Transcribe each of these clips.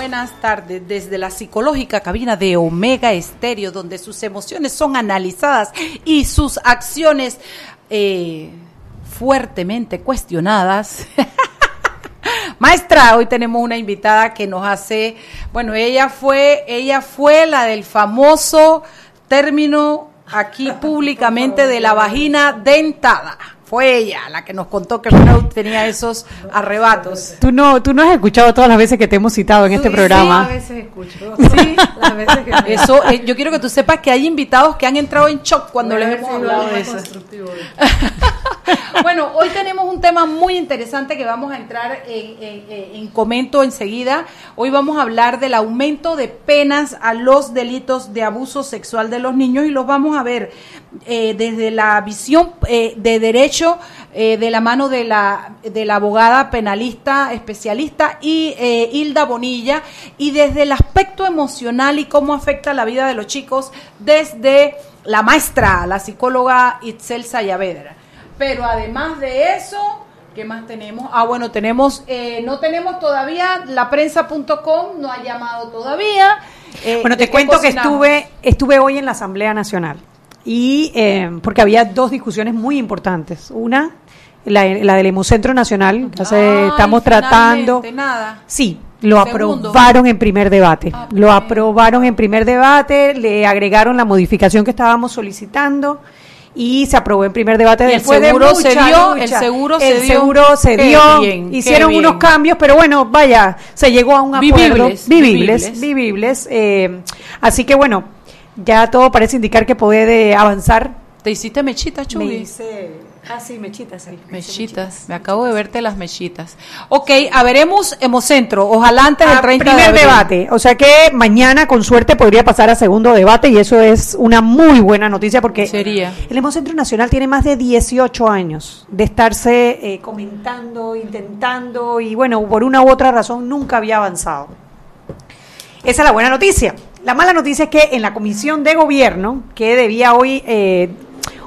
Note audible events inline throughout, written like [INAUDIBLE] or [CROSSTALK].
Buenas tardes desde la psicológica cabina de Omega Estéreo, donde sus emociones son analizadas y sus acciones eh, fuertemente cuestionadas. [LAUGHS] Maestra, hoy tenemos una invitada que nos hace, bueno, ella fue, ella fue la del famoso término aquí públicamente de la vagina dentada. Fue ella la que nos contó que Freud tenía esos arrebatos. Tú no, tú no has escuchado todas las veces que te hemos citado en este programa. Sí, a veces escucho. [LAUGHS] Sí, las veces que Eso, eh, yo quiero que tú sepas que hay invitados que han entrado en shock cuando les hemos hablado de eso. [LAUGHS] bueno, hoy tenemos un tema muy interesante que vamos a entrar en, en, comento enseguida. Hoy vamos a hablar del aumento de penas a los delitos de abuso sexual de los niños y los vamos a ver eh, desde la visión eh, de derecho eh, de la mano de la, de la abogada penalista especialista y Hilda Bonilla y desde el aspecto emocional y cómo afecta la vida de los chicos desde la maestra, la psicóloga Itzel Sayavedra. Pero además de eso, ¿qué más tenemos? Ah, bueno, tenemos, no tenemos todavía, la prensa.com no ha llamado todavía. bueno, te cuento que estuve, estuve hoy en la Asamblea Nacional y eh, porque había dos discusiones muy importantes. Una, la, del Hemocentro Nacional, que estamos tratando. Nada. Sí, lo aprobaron en primer debate. Ah, lo aprobaron en primer debate, le agregaron la modificación que estábamos solicitando y se aprobó en primer debate después el seguro se dio, el seguro se el seguro se dio, hicieron unos cambios, pero bueno, vaya, se llegó a un acuerdo vivibles, vivibles, vivibles, eh, así que bueno, ya todo parece indicar que puede avanzar. ¿Te hiciste mechitas, Chuy? Me hice... Ah, sí, mechitas. Me mechitas. Me acabo de verte las mechitas. Ok, a veremos Hemocentro. Ojalá antes del 30 primer de abril. debate. O sea que mañana, con suerte, podría pasar a segundo debate y eso es una muy buena noticia porque Sería. el Hemocentro Nacional tiene más de 18 años de estarse eh, comentando, intentando y, bueno, por una u otra razón nunca había avanzado. Esa es la buena noticia. La mala noticia es que en la comisión de gobierno, que debía hoy, eh,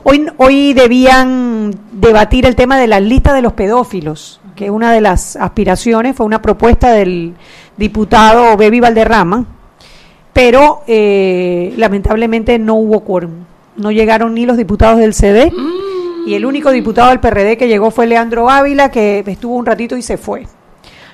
hoy, hoy debían debatir el tema de la lista de los pedófilos, que una de las aspiraciones fue una propuesta del diputado Bebi Valderrama, pero eh, lamentablemente no hubo quórum. No llegaron ni los diputados del CD y el único diputado del PRD que llegó fue Leandro Ávila, que estuvo un ratito y se fue.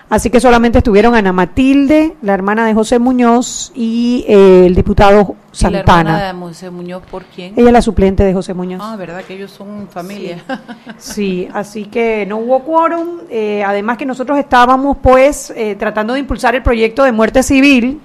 Así que solamente estuvieron Ana Matilde, la hermana de José Muñoz, y eh, el diputado Santana. ¿Y la hermana de José Muñoz por quién? Ella es la suplente de José Muñoz. Ah, verdad que ellos son familia. [LAUGHS] Sí, así que no hubo quórum. Eh, además que nosotros estábamos pues eh, tratando de impulsar el proyecto de muerte civil,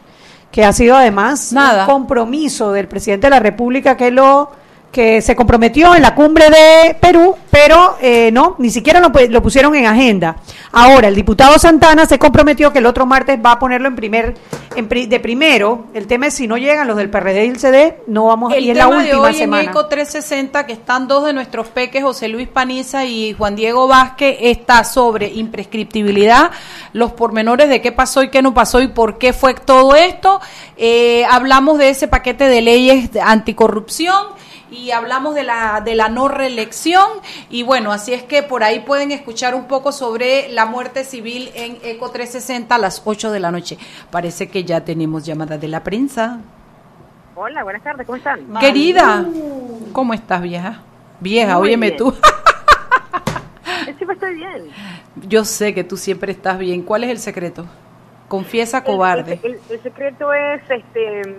que ha sido además un compromiso del presidente de la República que lo que se comprometió en la cumbre de Perú, pero eh, no, ni siquiera lo, lo, pusieron en agenda. Ahora, el diputado Santana se comprometió que el otro martes va a ponerlo en primer, en de primero. El tema es si no llegan los del PRD y el CD, no vamos a ir en la última de hoy semana. En ECO 360, que están dos de nuestros peques, José Luis Paniza y Juan Diego Vázquez, está sobre imprescriptibilidad, los pormenores de qué pasó y qué no pasó y por qué fue todo esto. Eh, hablamos de ese paquete de leyes de anticorrupción y hablamos de la, de la no reelección y bueno, así es que por ahí pueden escuchar un poco sobre la muerte civil en ECO 360 a las 8 de la noche. Parece que ya tenemos llamada de la prensa. Hola, buenas tardes, ¿cómo están? Querida, ¿cómo estás vieja? Vieja, óyeme tú. [LAUGHS] Siempre estoy bien. Yo sé que tú siempre estás bien. ¿Cuál es el secreto? Confiesa, cobarde. El, secreto es este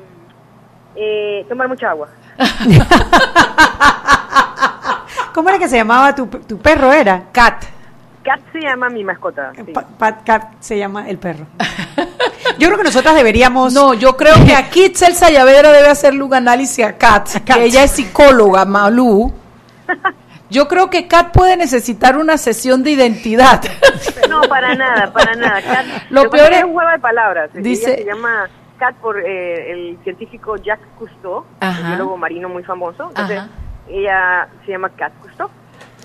eh, tomar mucha agua. ¿Cómo era que se llamaba tu, tu perro? Era Cat. Cat se llama mi mascota. Cat se llama el perro. Yo creo que nosotras deberíamos. No, yo creo que aquí Celsa Llavero debe hacerle un análisis a Kat, que ella es psicóloga, Malú. Yo creo que Kat puede necesitar una sesión de identidad. No, para nada, para nada. Kat, lo, peor es un juego de palabras. Dice, se llama Cat por eh, el científico Jacques Cousteau, un biólogo marino muy famoso. Entonces, Ella se llama Kat Cousteau.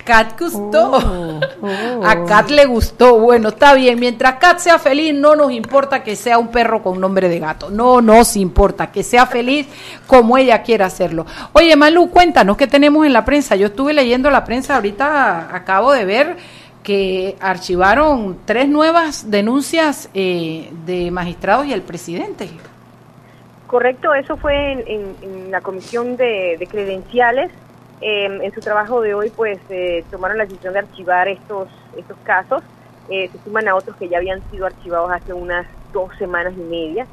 Kat gustó. Oh, oh. [LAUGHS] A Kat le gustó. Bueno, está bien. Mientras Kat sea feliz, no nos importa que sea un perro con nombre de gato. No nos importa que sea feliz como ella quiera hacerlo. Oye, Malu, cuéntanos qué tenemos en la prensa. Yo estuve leyendo la prensa ahorita, acabo de ver que archivaron tres nuevas denuncias eh, de magistrados y el presidente. Correcto, eso fue en, en- en la comisión de, de credenciales. Eh, en su trabajo de hoy, pues eh, tomaron la decisión de archivar estos estos casos. Eh, se suman a otros que ya habían sido archivados hace unas dos semanas y media.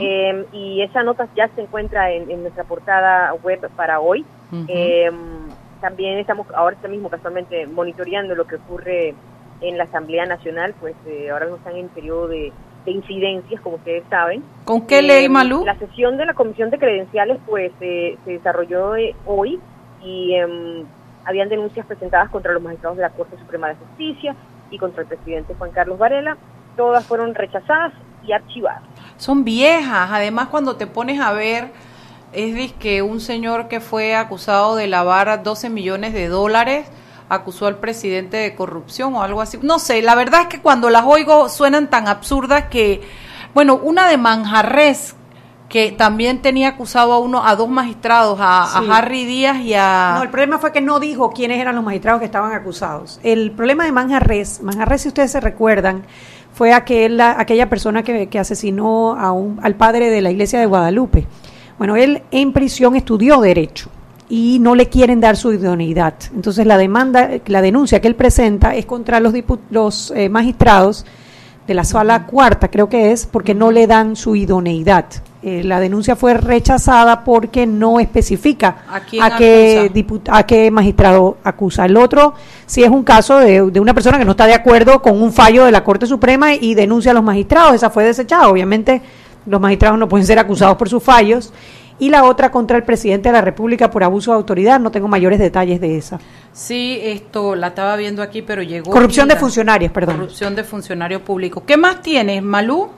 Eh, y esa nota ya se encuentra en, en nuestra portada web para hoy. Eh, también estamos ahora mismo casualmente monitoreando lo que ocurre en la Asamblea Nacional, pues eh, ahora no están en periodo de, de incidencias, como ustedes saben. ¿Con qué Eh, ley, Malu? La sesión de la Comisión de Credenciales pues eh, se desarrolló eh, hoy y em, habían denuncias presentadas contra los magistrados de la Corte Suprema de Justicia y contra el presidente Juan Carlos Varela. Todas fueron rechazadas y archivadas. Son viejas. Además, cuando te pones a ver, es que un señor que fue acusado de lavar 12 millones de dólares acusó al presidente de corrupción o algo así. No sé, la verdad es que cuando las oigo suenan tan absurdas que, bueno, una de Manjarres que también tenía acusado a uno, a dos magistrados, a. Harry Díaz y a... No, el problema fue que no dijo quiénes eran los magistrados que estaban acusados. El problema de Manjarres, Manjarres, si ustedes se recuerdan, fue aquel, aquella persona que, que asesinó a un, al padre de la iglesia de Guadalupe. Bueno, él en prisión estudió derecho y no le quieren dar su idoneidad. Entonces la demanda, la denuncia que él presenta es contra los, los eh, magistrados de la sala cuarta, creo que es, porque no le dan su idoneidad. Eh, la denuncia fue rechazada porque no especifica ¿A quién qué a qué magistrado acusa. El otro, si es un caso de, de una persona que no está de acuerdo con un fallo de la Corte Suprema y denuncia a los magistrados, esa fue desechada. Obviamente, los magistrados no pueden ser acusados por sus fallos. Y la otra contra el presidente de la República por abuso de autoridad, no tengo mayores detalles de esa. Sí, esto la estaba viendo aquí, pero llegó... Corrupción de la- funcionarios, perdón. Corrupción de funcionarios públicos. ¿Qué más tienes, Malú?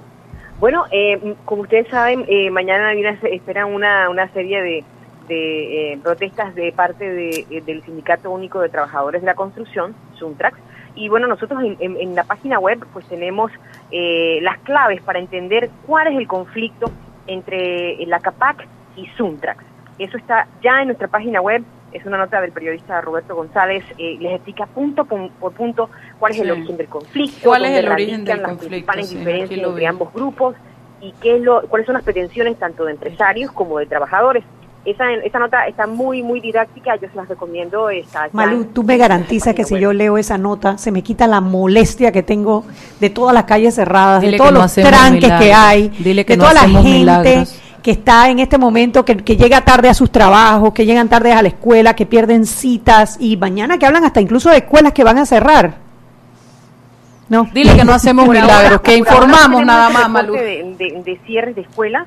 Bueno, eh, como ustedes saben, eh, mañana una- esperan una, una serie de, de, eh, protestas de parte de- eh, del Sindicato Único de Trabajadores de la Construcción, Suntrax. Y bueno, nosotros en, en- en la página web pues tenemos eh, las claves para entender cuál es el conflicto entre la CAPAC y Suntrax. Eso está ya en nuestra página web. Es una nota del periodista Roberto González. eh, les explica punto pun- por punto cuál es el origen del conflicto, ¿Cuál es el origen del las conflicto? principales Sí, diferencias entre ambos grupos y qué es lo, cuáles son las pretensiones tanto de empresarios como de trabajadores. Esa, esa nota está muy, muy didáctica, yo se las recomiendo. Está en- tú me garantizas que si yo leo esa nota, se me quita la molestia que tengo de todas las calles cerradas, Dile de todos no los tranques que hay, Dile que de no toda la gente milagros. que está en este momento, que, que llega tarde a sus trabajos, que llegan tarde a la escuela, que pierden citas y mañana que hablan hasta incluso de escuelas que van a cerrar. No. Dile que no hacemos milagros, que informamos nada más, De, de, de cierres de escuelas.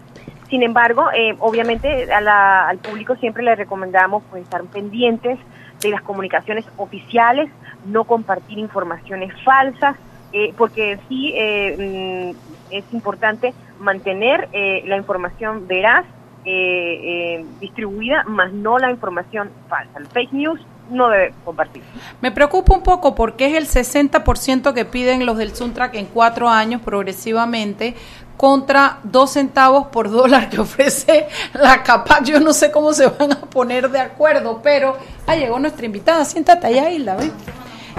Sin embargo, eh, obviamente a la- al público siempre le recomendamos pues, estar pendientes de las comunicaciones oficiales, no compartir informaciones falsas, eh, porque sí eh, mm, es importante mantener eh, la información veraz eh, eh, distribuida, más no la información falsa. El fake news no debe compartirse. Me preocupa un poco porque es el 60% que piden los del Suntrack en cuatro años progresivamente contra dos centavos por dólar que ofrece la CAPAC. Yo no sé cómo se van a poner de acuerdo, pero ah, llegó nuestra invitada. Siéntate allá, ¿ves?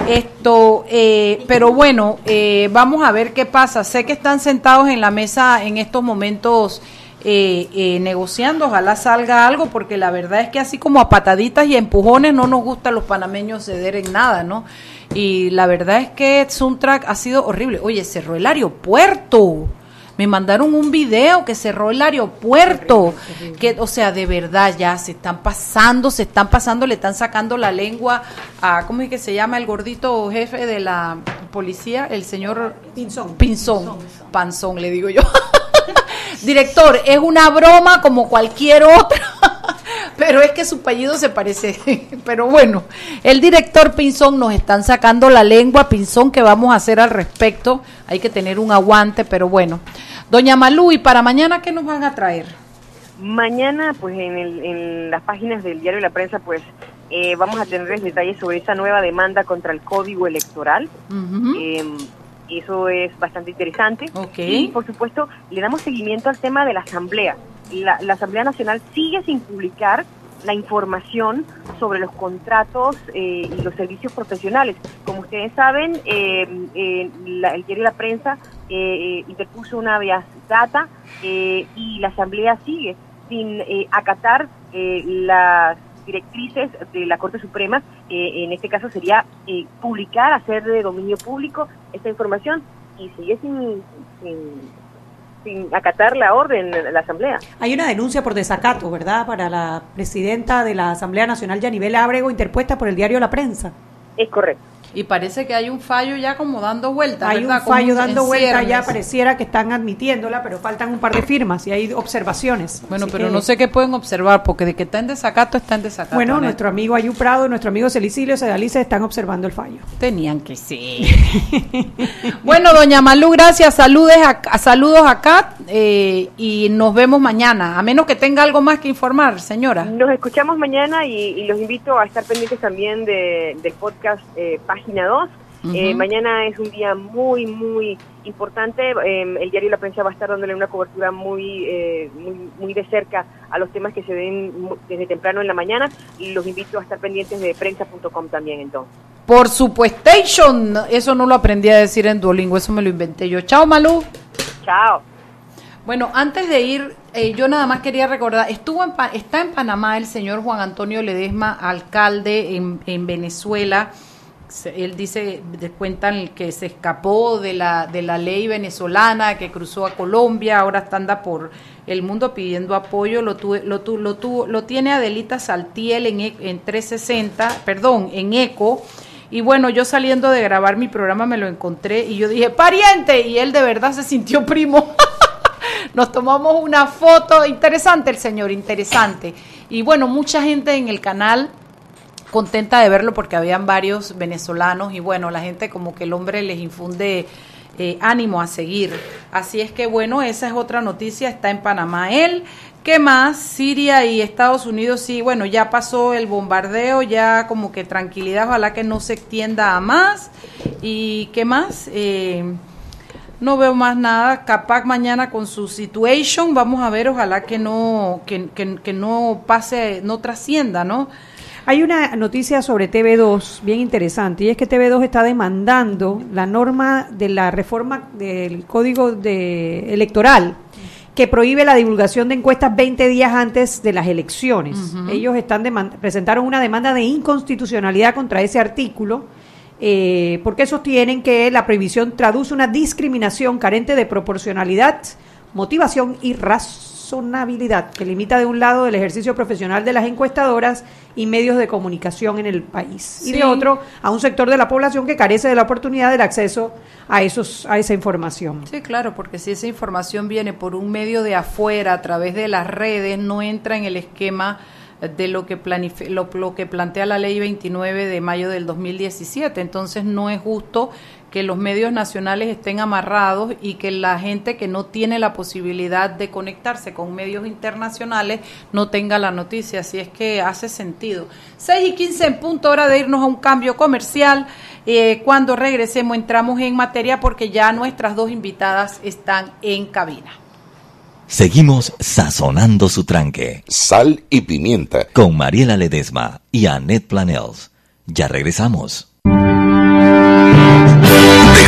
Esto, eh, pero bueno, eh, vamos a ver qué pasa. Sé que están sentados en la mesa en estos momentos eh, eh, negociando, ojalá salga algo, porque la verdad es que así como a pataditas y empujones no nos gusta a los panameños ceder en nada, ¿no? Y la verdad es que Suntrack ha sido horrible. Oye, cerró el aeropuerto. Me mandaron un video que cerró el aeropuerto, que, o sea, de verdad ya se están pasando, se están pasando, le están sacando la lengua a, ¿cómo es que se llama el gordito jefe de la policía? El señor Pinzón. Pinzón, Panzón, le digo yo. [LAUGHS] Director, es una broma como cualquier otra, pero es que su apellido se parece. [LAUGHS] Pero bueno, el director Pinzón nos están sacando la lengua, Pinzón, ¿qué vamos a hacer al respecto? Hay que tener un aguante, pero bueno. Doña Malú, ¿y para mañana qué nos van a traer? Mañana, pues en, el- en las páginas del diario La Prensa, pues eh, vamos a tenerles detalles sobre esa nueva demanda contra el código electoral. Eh, eso es bastante interesante. Ok. Y, por supuesto, le damos seguimiento al tema de la Asamblea. La, Asamblea Nacional sigue sin publicar la información sobre los contratos eh, y los servicios profesionales. Como ustedes saben, eh, eh, la- el diario La Prensa eh, eh, interpuso una habeas data y la Asamblea sigue sin acatar las directrices de la Corte Suprema, en este caso sería publicar, hacer de dominio público esta información y sigue sin, sin, sin acatar la orden de la Asamblea. Hay una denuncia por desacato, ¿verdad?, para la presidenta de la Asamblea Nacional, Yanibel Ábrego, interpuesta por el diario La Prensa. Es correcto. Y parece que hay un fallo ya como dando vueltas. Hay un fallo dando vuelta, ya pareciera que están admitiéndola, pero faltan un par de firmas y hay observaciones. Bueno, Así pero que- no sé qué pueden observar, porque de que está en desacato, está en desacato. Bueno, nuestro amigo Ayú Prado y nuestro amigo Celicilio Sedalice están observando el fallo. Tenían que ser. [LAUGHS] bueno, doña Malú, gracias. Saludes a, a- saludos acá eh, y nos vemos mañana. A menos que tenga algo más que informar, señora. Nos escuchamos mañana y, y los invito a estar pendientes también de- del podcast eh, Página 2. Eh, Ujú. mañana es un día muy, muy importante. Eh, el diario La Prensa va a estar dándole una cobertura muy, eh, muy, muy de cerca a los temas que se ven desde temprano en la mañana y los invito a estar pendientes de prensa.com también entonces. Por supuestation, eso no lo aprendí a decir en Duolingo, eso me lo inventé yo. Chao, Malú. Chao. Bueno, antes de ir, eh, yo nada más quería recordar, estuvo en está en Panamá el señor Juan Antonio Ledesma, alcalde en, en Venezuela. Él dice, cuentan que se escapó de la, de la ley venezolana, que cruzó a Colombia, ahora está anda por el mundo pidiendo apoyo. Lo, tuve- lo, tu- lo, tuvo- lo tiene Adelita Saltiel en, E- en 360, perdón, en ECO. Y bueno, yo saliendo de grabar mi programa me lo encontré y yo dije, pariente, y él de verdad se sintió primo. [LAUGHS] Nos tomamos una foto, interesante el señor, interesante. Y bueno, mucha gente en el canal contenta de verlo porque habían varios venezolanos y bueno, la gente como que el hombre les infunde eh, ánimo a seguir. Así es que bueno, esa es otra noticia, está en Panamá él. ¿Qué más? Siria y Estados Unidos, sí, bueno, ya pasó el bombardeo, ya como que tranquilidad, ojalá que no se extienda a más. ¿Y qué más? Eh, no veo más nada. Capac mañana con su situation. Vamos a ver, ojalá que no, que, que- que no pase, no trascienda, ¿no? Hay una noticia sobre TV2 bien interesante y es que TV2 está demandando la norma de la reforma del código de, electoral que prohíbe la divulgación de encuestas 20 días antes de las elecciones. Ellos están presentaron una demanda de inconstitucionalidad contra ese artículo eh, porque sostienen que la prohibición traduce una discriminación carente de proporcionalidad, motivación y razonabilidad que limita de un lado el ejercicio profesional de las encuestadoras y medios de comunicación en el país y de otro a un sector de la población que carece de la oportunidad del acceso a esos a esa información. Sí, claro, porque si esa información viene por un medio de afuera, a través de las redes, no entra en el esquema de lo que, lo, lo que plantea la ley 29 de mayo del 2017. Entonces no es justo que los medios nacionales estén amarrados y que la gente que no tiene la posibilidad de conectarse con medios internacionales no tenga la noticia. Así es que hace sentido. 6 y 15 en punto, hora de irnos a un cambio comercial. Eh, cuando regresemos entramos en materia porque ya nuestras dos invitadas están en cabina. Seguimos sazonando su tranque Sal y pimienta. con Mariela Ledesma y Annette Planels. Ya regresamos.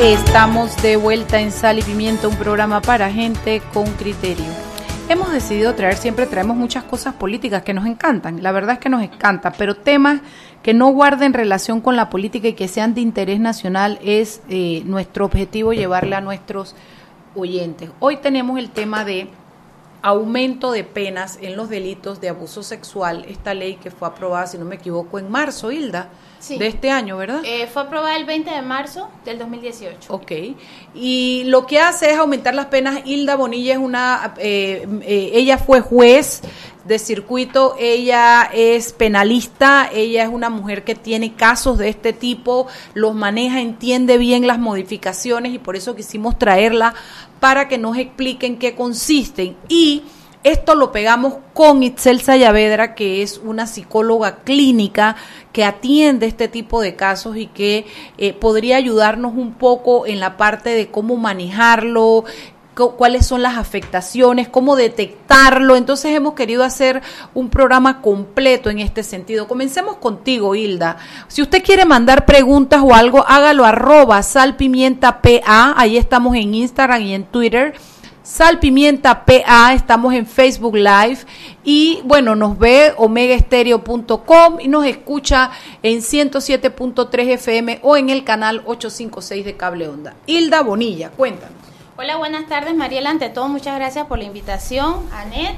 Estamos de vuelta en Sal y Pimienta, un programa para gente con criterio. Hemos decidido traer, siempre traemos muchas cosas políticas que nos encantan, la verdad es que nos encanta, pero temas que no guarden relación con la política y que sean de interés nacional es eh, nuestro objetivo llevarle a nuestros oyentes. Hoy tenemos el tema de aumento de penas en los delitos de abuso sexual, esta ley que fue aprobada, si no me equivoco, en marzo, Hilda, Sí. de este año, ¿verdad? Eh, fue aprobada el 20 de marzo del 2018. Ok. Y lo que hace es aumentar las penas. Hilda Bonilla es una, eh, eh, ella fue juez de circuito, ella es penalista, ella es una mujer que tiene casos de este tipo, los maneja, entiende bien las modificaciones y por eso quisimos traerla para que nos expliquen qué consisten. Y esto lo pegamos con Itzel Sayavedra, que es una psicóloga clínica que atiende este tipo de casos y que eh, podría ayudarnos un poco en la parte de cómo manejarlo, cu- cuáles son las afectaciones, cómo detectarlo. Entonces hemos querido hacer un programa completo en este sentido. Comencemos contigo, Hilda. Si usted quiere mandar preguntas o algo, hágalo arroba salpimienta PA. Ahí estamos en Instagram y en Twitter. Sal Pimienta PA, estamos en Facebook Live y bueno, nos ve omegaestereo.com y nos escucha en 107.3 FM o en el canal 856 de Cable Onda. Hilda Bonilla, cuéntanos. Hola, buenas tardes, Mariela. Ante todo, muchas gracias por la invitación. Anet,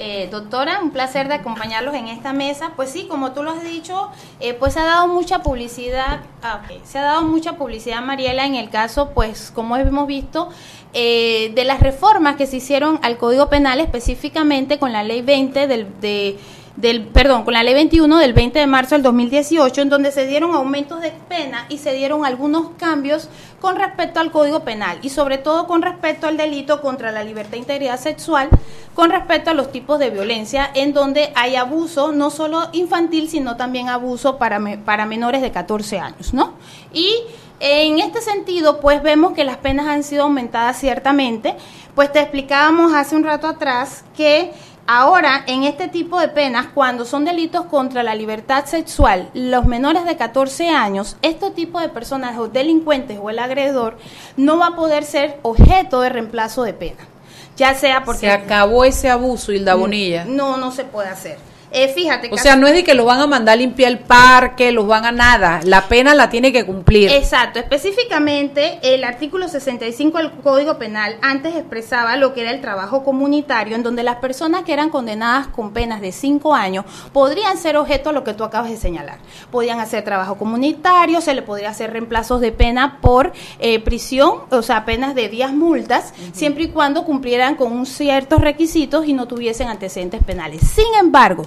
eh, doctora, un placer de acompañarlos en esta mesa. Pues sí, como tú lo has dicho, eh, pues se ha dado mucha publicidad, ah, ok, se ha dado mucha publicidad, Mariela, en el caso, pues como hemos visto, eh, de las reformas que se hicieron al Código Penal, específicamente con la Ley 20 del, de del, perdón, con la ley 21 del 20 de marzo del 2018, en donde se dieron aumentos de pena y se dieron algunos cambios con respecto al Código Penal y sobre todo con respecto al delito contra la libertad e integridad sexual, con respecto a los tipos de violencia, en donde hay abuso no solo infantil, sino también abuso para, para menores de 14 años, ¿no? Y en este sentido, pues vemos que las penas han sido aumentadas ciertamente, pues te explicábamos hace un rato atrás que Ahora, en este tipo de penas, cuando son delitos contra la libertad sexual, los menores de 14 años, este tipo de personas o delincuentes o el agredor no va a poder ser objeto de reemplazo de pena. Ya sea porque... Se acabó ese abuso, Hilda Bonilla. No, no se puede hacer. Eh, fíjate. O sea, no es de que los van a mandar a limpiar el parque, los van a nada. La pena la tiene que cumplir. Exacto, específicamente el artículo 65 del Código Penal antes expresaba lo que era el trabajo comunitario, en donde las personas que eran condenadas con penas de 5 años podrían ser objeto a lo que tú acabas de señalar. Podían hacer trabajo comunitario, se le podría hacer reemplazos de pena por eh, prisión, o sea, penas de 10 multas, siempre y cuando cumplieran con un ciertos requisitos y no tuviesen antecedentes penales. Sin embargo,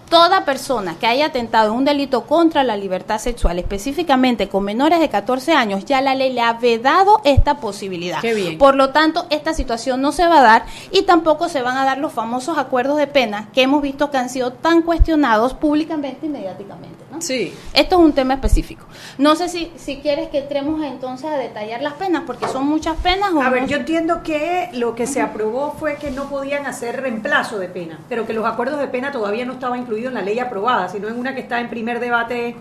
toda persona que haya atentado en un delito contra la libertad sexual, específicamente con menores de 14 años, ya la ley le ha vedado esta posibilidad. Qué bien. Por lo tanto, esta situación no se va a dar y tampoco se van a dar los famosos acuerdos de pena que hemos visto que han sido tan cuestionados públicamente y mediáticamente. ¿no? Sí. Esto es un tema específico. No sé si, si quieres que entremos entonces a detallar las penas, porque son muchas penas. o A ver, yo entiendo que lo que se aprobó fue que no podían hacer reemplazo de pena, pero que los acuerdos de pena todavía no estaban incluidos en la ley aprobada, sino en una que está en primer debate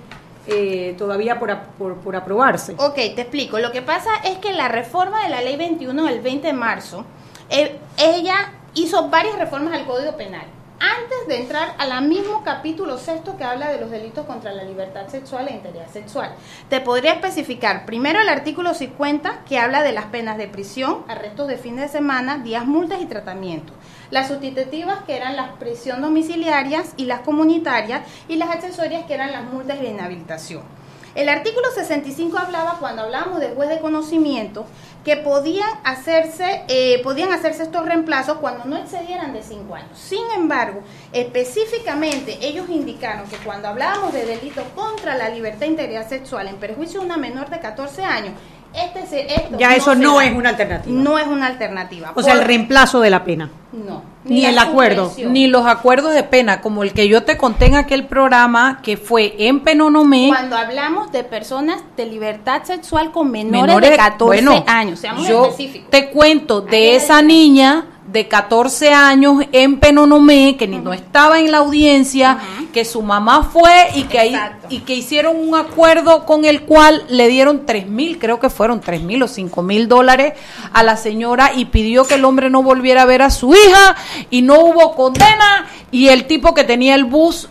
eh, todavía por, por, por aprobarse. Ok, te explico. Lo que pasa es que la reforma de la ley 21 del 20 de marzo, eh, ella hizo varias reformas al Código Penal. Antes de entrar al mismo capítulo sexto que habla de los delitos contra la libertad sexual e integridad sexual, te podría especificar primero el artículo 50 que habla de las penas de prisión, arrestos de fin de semana, días multas y tratamientos. Las sustitutivas que eran las prisión domiciliarias y las comunitarias y las accesorias que eran las multas y la inhabilitación. El artículo 65 hablaba, cuando hablábamos de juez de conocimiento, que podían hacerse, eh, podían hacerse estos reemplazos cuando no excedieran de 5 años. Sin embargo, específicamente ellos indicaron que cuando hablábamos de delitos contra la libertad e integridad sexual en perjuicio de una menor de 14 años, este esto Ya eso no da. es una alternativa. No es una alternativa. O sea, el reemplazo de la pena. No. ni el acuerdo, supresión. Ni los acuerdos de pena, como el que yo te conté en aquel programa que fue en Penonomé. Cuando hablamos de personas de libertad sexual con menores, menores de 14 bueno, años, seamos yo específicos. te cuento de esa niña de 14 años en Penonomé que ni no estaba en la audiencia, que su mamá fue y que ahí Exacto. y que hicieron un acuerdo con el cual le dieron tres mil, creo que fueron tres mil o cinco mil dólares a la señora y pidió que el hombre no volviera a ver a su hija y no hubo condena y el tipo que tenía el bus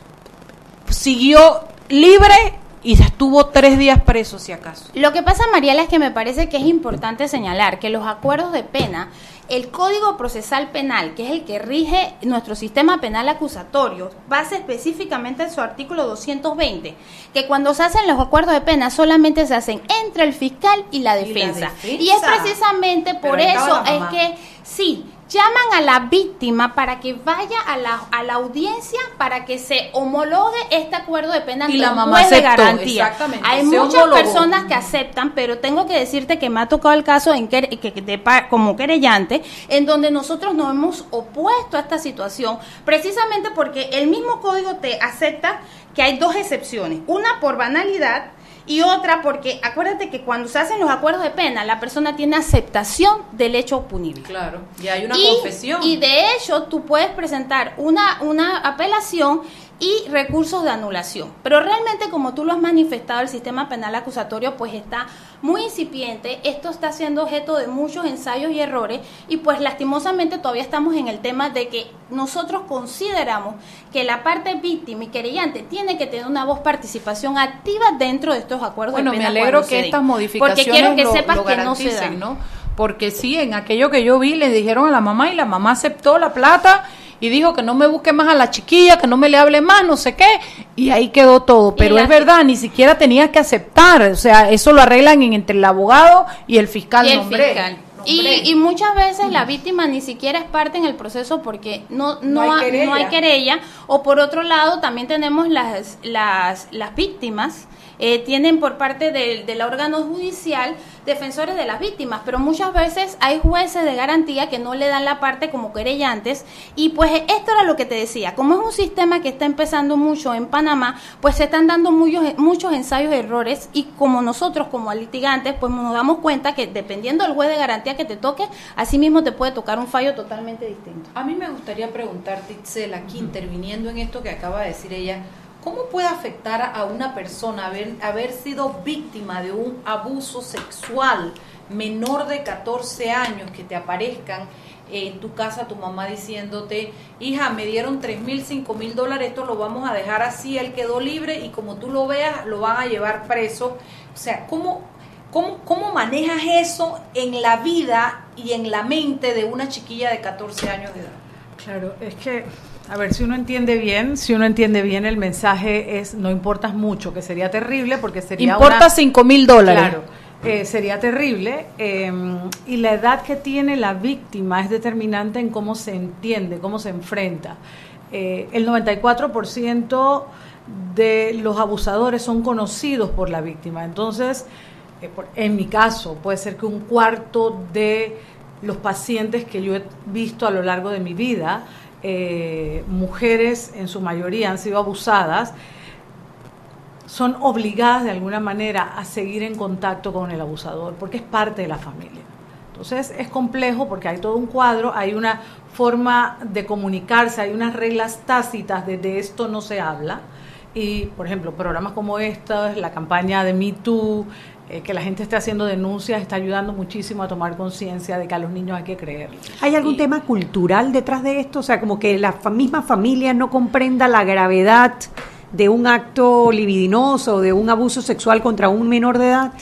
siguió libre y estuvo tres días preso si acaso. Lo que pasa, Mariela, es que me parece que es importante señalar que los acuerdos de pena, el Código Procesal Penal, que es el que rige nuestro sistema penal acusatorio, basa específicamente en su artículo 220, que cuando se hacen los acuerdos de pena solamente se hacen entre el fiscal y la defensa. defensa. Y es precisamente por eso es que sí. Llaman a la víctima para que vaya a la, a la audiencia para que se homologue este acuerdo de pena Y la mamá juez de aceptó, garantía. exactamente, Hay muchas homologó. personas que aceptan, pero tengo que decirte que me ha tocado el caso en que, que- de como querellante, en donde nosotros nos hemos opuesto a esta situación, precisamente porque el mismo código te acepta que hay dos excepciones, una por banalidad y otra porque acuérdate que cuando se hacen los acuerdos de pena, la persona tiene aceptación del hecho punible. Claro, y hay una y, confesión. y de hecho, tú puedes presentar una, una apelación y recursos de anulación. Pero realmente, como tú lo has manifestado, el sistema penal acusatorio pues está muy incipiente. Esto está siendo objeto de muchos ensayos y errores. Y pues lastimosamente todavía estamos en el tema de que nosotros consideramos que la parte víctima y querellante tiene que tener una voz participación activa dentro de estos acuerdos Bueno, de me alegro que estas modificaciones Porque quiero que lo- sepas lo que no se dan. ¿no? Porque sí, en aquello que yo vi le dijeron a la mamá y la mamá aceptó la plata y dijo que no me busque más a la chiquilla, que no me le hable más, no sé qué, y ahí quedó todo. Pero es verdad, ni siquiera tenía que aceptar, o sea, eso lo arreglan en- entre el abogado y el fiscal. y el nombré, fiscal. Y, muchas veces la víctima ni siquiera es parte en el proceso porque no, no, No hay ha- querella. no hay querella. O por otro lado, también tenemos las, las, las víctimas, eh, tienen por parte del, del órgano judicial defensores de las víctimas, pero muchas veces hay jueces de garantía que no le dan la parte como querellantes. Y pues esto era lo que te decía, como es un sistema que está empezando mucho en Panamá, pues se están dando muchos, muchos ensayos de errores y como nosotros como litigantes, pues nos damos cuenta que dependiendo del juez de garantía que te toque, así mismo te puede tocar un fallo totalmente distinto. A mí me gustaría preguntarte, Itzel, aquí interviniendo en esto que acaba de decir ella, ¿cómo puede afectar a una persona haber, sido víctima de un abuso sexual menor de 14 años que te aparezcan en tu casa tu mamá diciéndote, hija, me dieron 3 mil, 5 mil dólares, esto lo vamos a dejar así, él quedó libre y como tú lo veas, lo van a llevar preso? O sea, ¿cómo, ¿Cómo, ¿Cómo manejas eso en la vida y en la mente de una chiquilla de 14 años de edad? Claro, es que, a ver, si uno entiende bien, si uno entiende bien el mensaje es no importas mucho, que sería terrible porque sería Importa una- 5 mil dólares. Claro, eh, sería terrible. eh, y la edad que tiene la víctima es determinante en cómo se entiende, cómo se enfrenta. Eh, el 94% de los abusadores son conocidos por la víctima. Entonces, eh, por- en mi caso, puede ser que un cuarto de los pacientes que yo he visto a lo largo de mi vida, eh, mujeres en su mayoría han sido abusadas, son obligadas de alguna manera a seguir en contacto con el abusador, porque es parte de la familia. Entonces es complejo porque hay todo un cuadro, hay una forma de comunicarse, hay unas reglas tácitas de, de esto no se habla. Y, por ejemplo, programas como estos, la campaña de Me Too, eh, que la gente esté haciendo denuncias, está ayudando muchísimo a tomar conciencia de que a los niños hay que creer. ¿Hay algún tema cultural detrás de esto? O sea, como que la misma familia no comprenda la gravedad de un acto libidinoso, de un abuso sexual contra un menor de edad.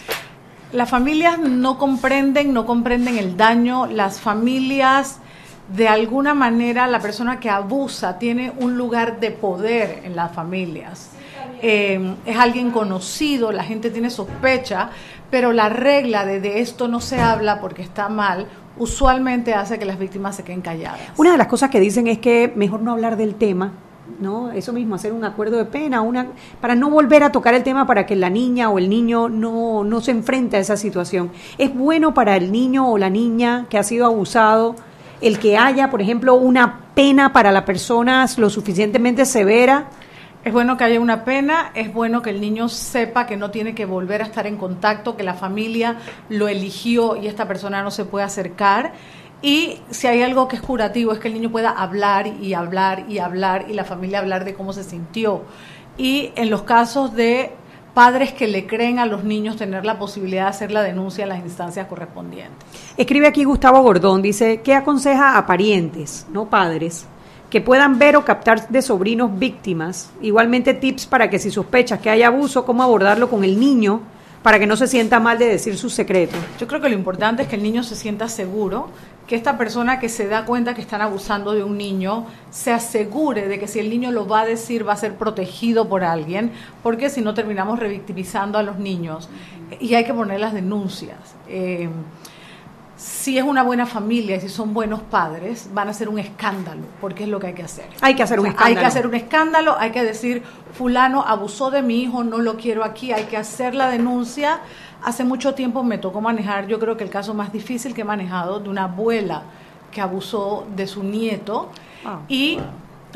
Las familias no comprenden, no comprenden el daño, las familias de alguna manera la persona que abusa tiene un lugar de poder en las familias. Eh, es alguien conocido, la gente tiene sospecha, pero la regla de, esto no se habla porque está mal usualmente hace que las víctimas se queden calladas. Una de las cosas que dicen es que mejor no hablar del tema, ¿no? Eso mismo, hacer un acuerdo de pena, una, para no volver a tocar el tema para que la niña o el niño no, no se enfrente a esa situación. Es bueno para el niño o la niña que ha sido abusado el que haya, por ejemplo, una pena para la persona lo suficientemente severa. Es bueno que haya una pena, es bueno que el niño sepa que no tiene que volver a estar en contacto, que la familia lo eligió y esta persona no se puede acercar. Y si hay algo que es curativo, es que el niño pueda hablar y hablar y hablar y la familia hablar de cómo se sintió. Y en los casos de padres que le creen a los niños tener la posibilidad de hacer la denuncia en las instancias correspondientes. Escribe aquí Gustavo Gordón, dice, ¿qué aconseja a parientes, no padres, que puedan ver o captar de sobrinos víctimas? Igualmente tips para que si sospechas que hay abuso, cómo abordarlo con el niño para que no se sienta mal de decir sus secretos. Yo creo que lo importante es que el niño se sienta seguro, que esta persona que se da cuenta que están abusando de un niño se asegure de que si el niño lo va a decir va a ser protegido por alguien, porque si no terminamos revictimizando a los niños y hay que poner las denuncias. Eh, si es una buena familia y si son buenos padres, van a hacer un escándalo, porque es lo que hay que hacer. Hay que hacer un O sea, escándalo. Hay que hacer un escándalo, hay que decir, fulano abusó de mi hijo, no lo quiero aquí, hay que hacer la denuncia. Hace mucho tiempo me tocó manejar, yo creo que el caso más difícil que he manejado, de una abuela que abusó de su nieto Ah. y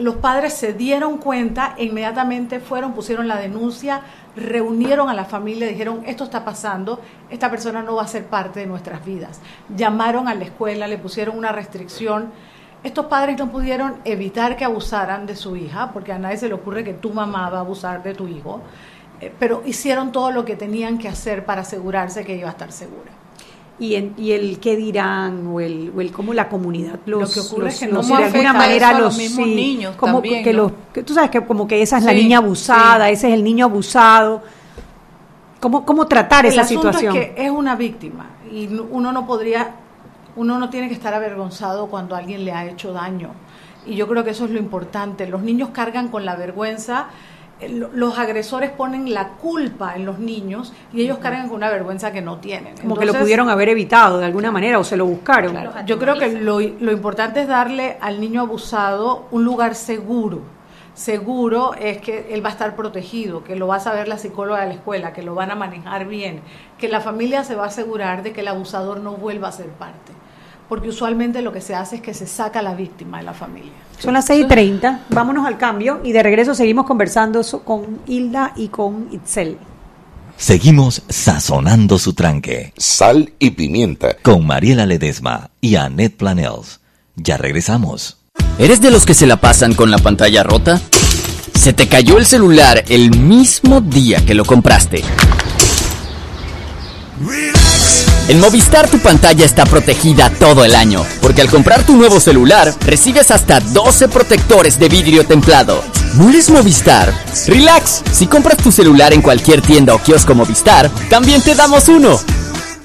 los padres se dieron cuenta e inmediatamente fueron, pusieron la denuncia, reunieron a la familia, dijeron, esto está pasando, esta persona no va a ser parte de nuestras vidas. Llamaron a la escuela, le pusieron una restricción. Estos padres no pudieron evitar que abusaran de su hija, porque a nadie se le ocurre que tu mamá va a abusar de tu hijo, eh, pero hicieron todo lo que tenían que hacer para asegurarse que iba a estar segura. Y, en- y el qué dirán o el, o el cómo la comunidad los, Lo que ocurre los- es que los- cómo de alguna manera los los mismos sí, niños como también, que ¿no? los que tú sabes que como que esa es la niña abusada sí. ese es el niño abusado cómo cómo tratar El esa situación es que es una víctima y no- uno no podría, uno no tiene que estar avergonzado cuando alguien le ha hecho daño. Y yo creo que eso es lo importante. Los niños cargan con la vergüenza, los agresores ponen la culpa en los niños y ellos cargan con una vergüenza que no tienen. como que lo pudieron haber evitado de alguna manera o se lo buscaron Claro, yo creo que lo, lo importante es darle al niño abusado un lugar seguro. Seguro es que él va a estar protegido, que lo va a saber la psicóloga de la escuela, que lo van a manejar bien, que la familia se va a asegurar de que el abusador no vuelva a ser parte. Porque usualmente lo que se hace es que se saca a la víctima de la familia. Son las 6 y 30 vámonos al cambio y de regreso seguimos conversando con Hilda y con Itzel Seguimos sazonando su tranque. Sal y pimienta. Con Mariela Ledesma y Annette Planels. Ya regresamos. ¿Eres de los que se la pasan con la pantalla rota? ¿Se te cayó el celular el mismo día que lo compraste? En Movistar tu pantalla está protegida todo el año, porque al comprar tu nuevo celular recibes hasta 12 protectores de vidrio templado. ¿No eres Movistar? Relax, si compras tu celular en cualquier tienda o kiosco Movistar, también te damos uno.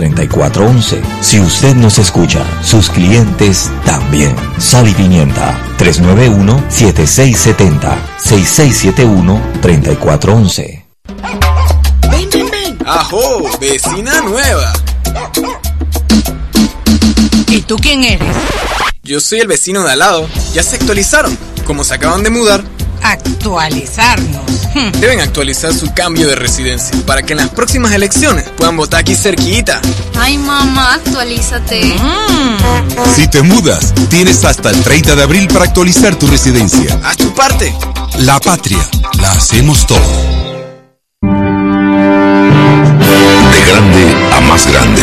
391-7670-6671-3411. Si usted nos escucha, sus clientes también. Sal y Pimienta 391-7670-6671-3411. ¡Ajo! ¡Vecina nueva! ¿Y tú quién eres? Yo soy el vecino de al lado. Ya se actualizaron. Como se acaban de mudar, Actualizarnos. Hmm. deben actualizar su cambio de residencia para que en las próximas elecciones puedan votar aquí cerquita. Ay, mamá, actualízate. Mm. Si te mudas, tienes hasta el 30 de abril para actualizar tu residencia. Haz tu parte. La patria, la hacemos todos. De grande a más grande,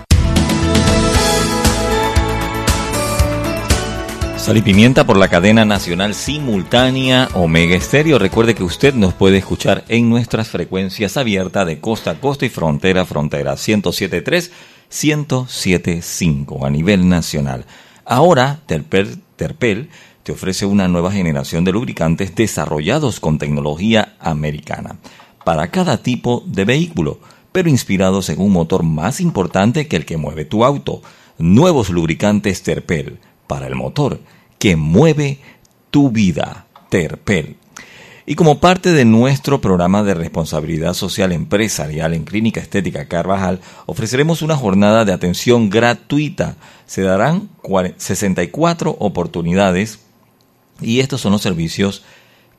Sal y pimienta por la cadena nacional simultánea Omega Estéreo. Recuerde que usted nos puede escuchar en nuestras frecuencias abiertas de costa a costa y frontera a frontera. 107.3, 107.5 a nivel nacional. Ahora, Terpel, Terpel te ofrece una nueva generación de lubricantes desarrollados con tecnología americana para cada tipo de vehículo, pero inspirados en un motor más importante que el que mueve tu auto. Nuevos lubricantes Terpel para el motor que mueve tu vida. Terpel. Y como parte de nuestro programa de responsabilidad social empresarial en Clínica Estética Carvajal, ofreceremos una jornada de atención gratuita. Se darán 64 oportunidades y estos son los servicios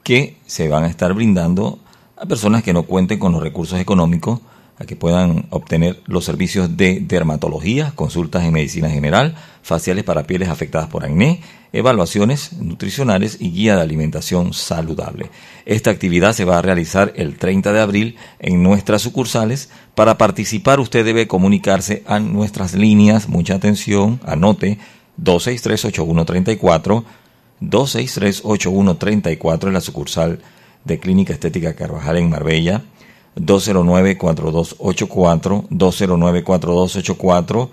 que se van a estar brindando a personas que no cuenten con los recursos económicos que puedan obtener los servicios de dermatología, consultas en medicina general, faciales para pieles afectadas por acné, evaluaciones nutricionales y guía de alimentación saludable. Esta actividad se va a realizar el 30 de abril en nuestras sucursales. Para participar usted debe comunicarse a nuestras líneas, mucha atención, anote 263-8134, 263-8134 en la sucursal de Clínica Estética Carvajal en Marbella, 209-4284, 209-4284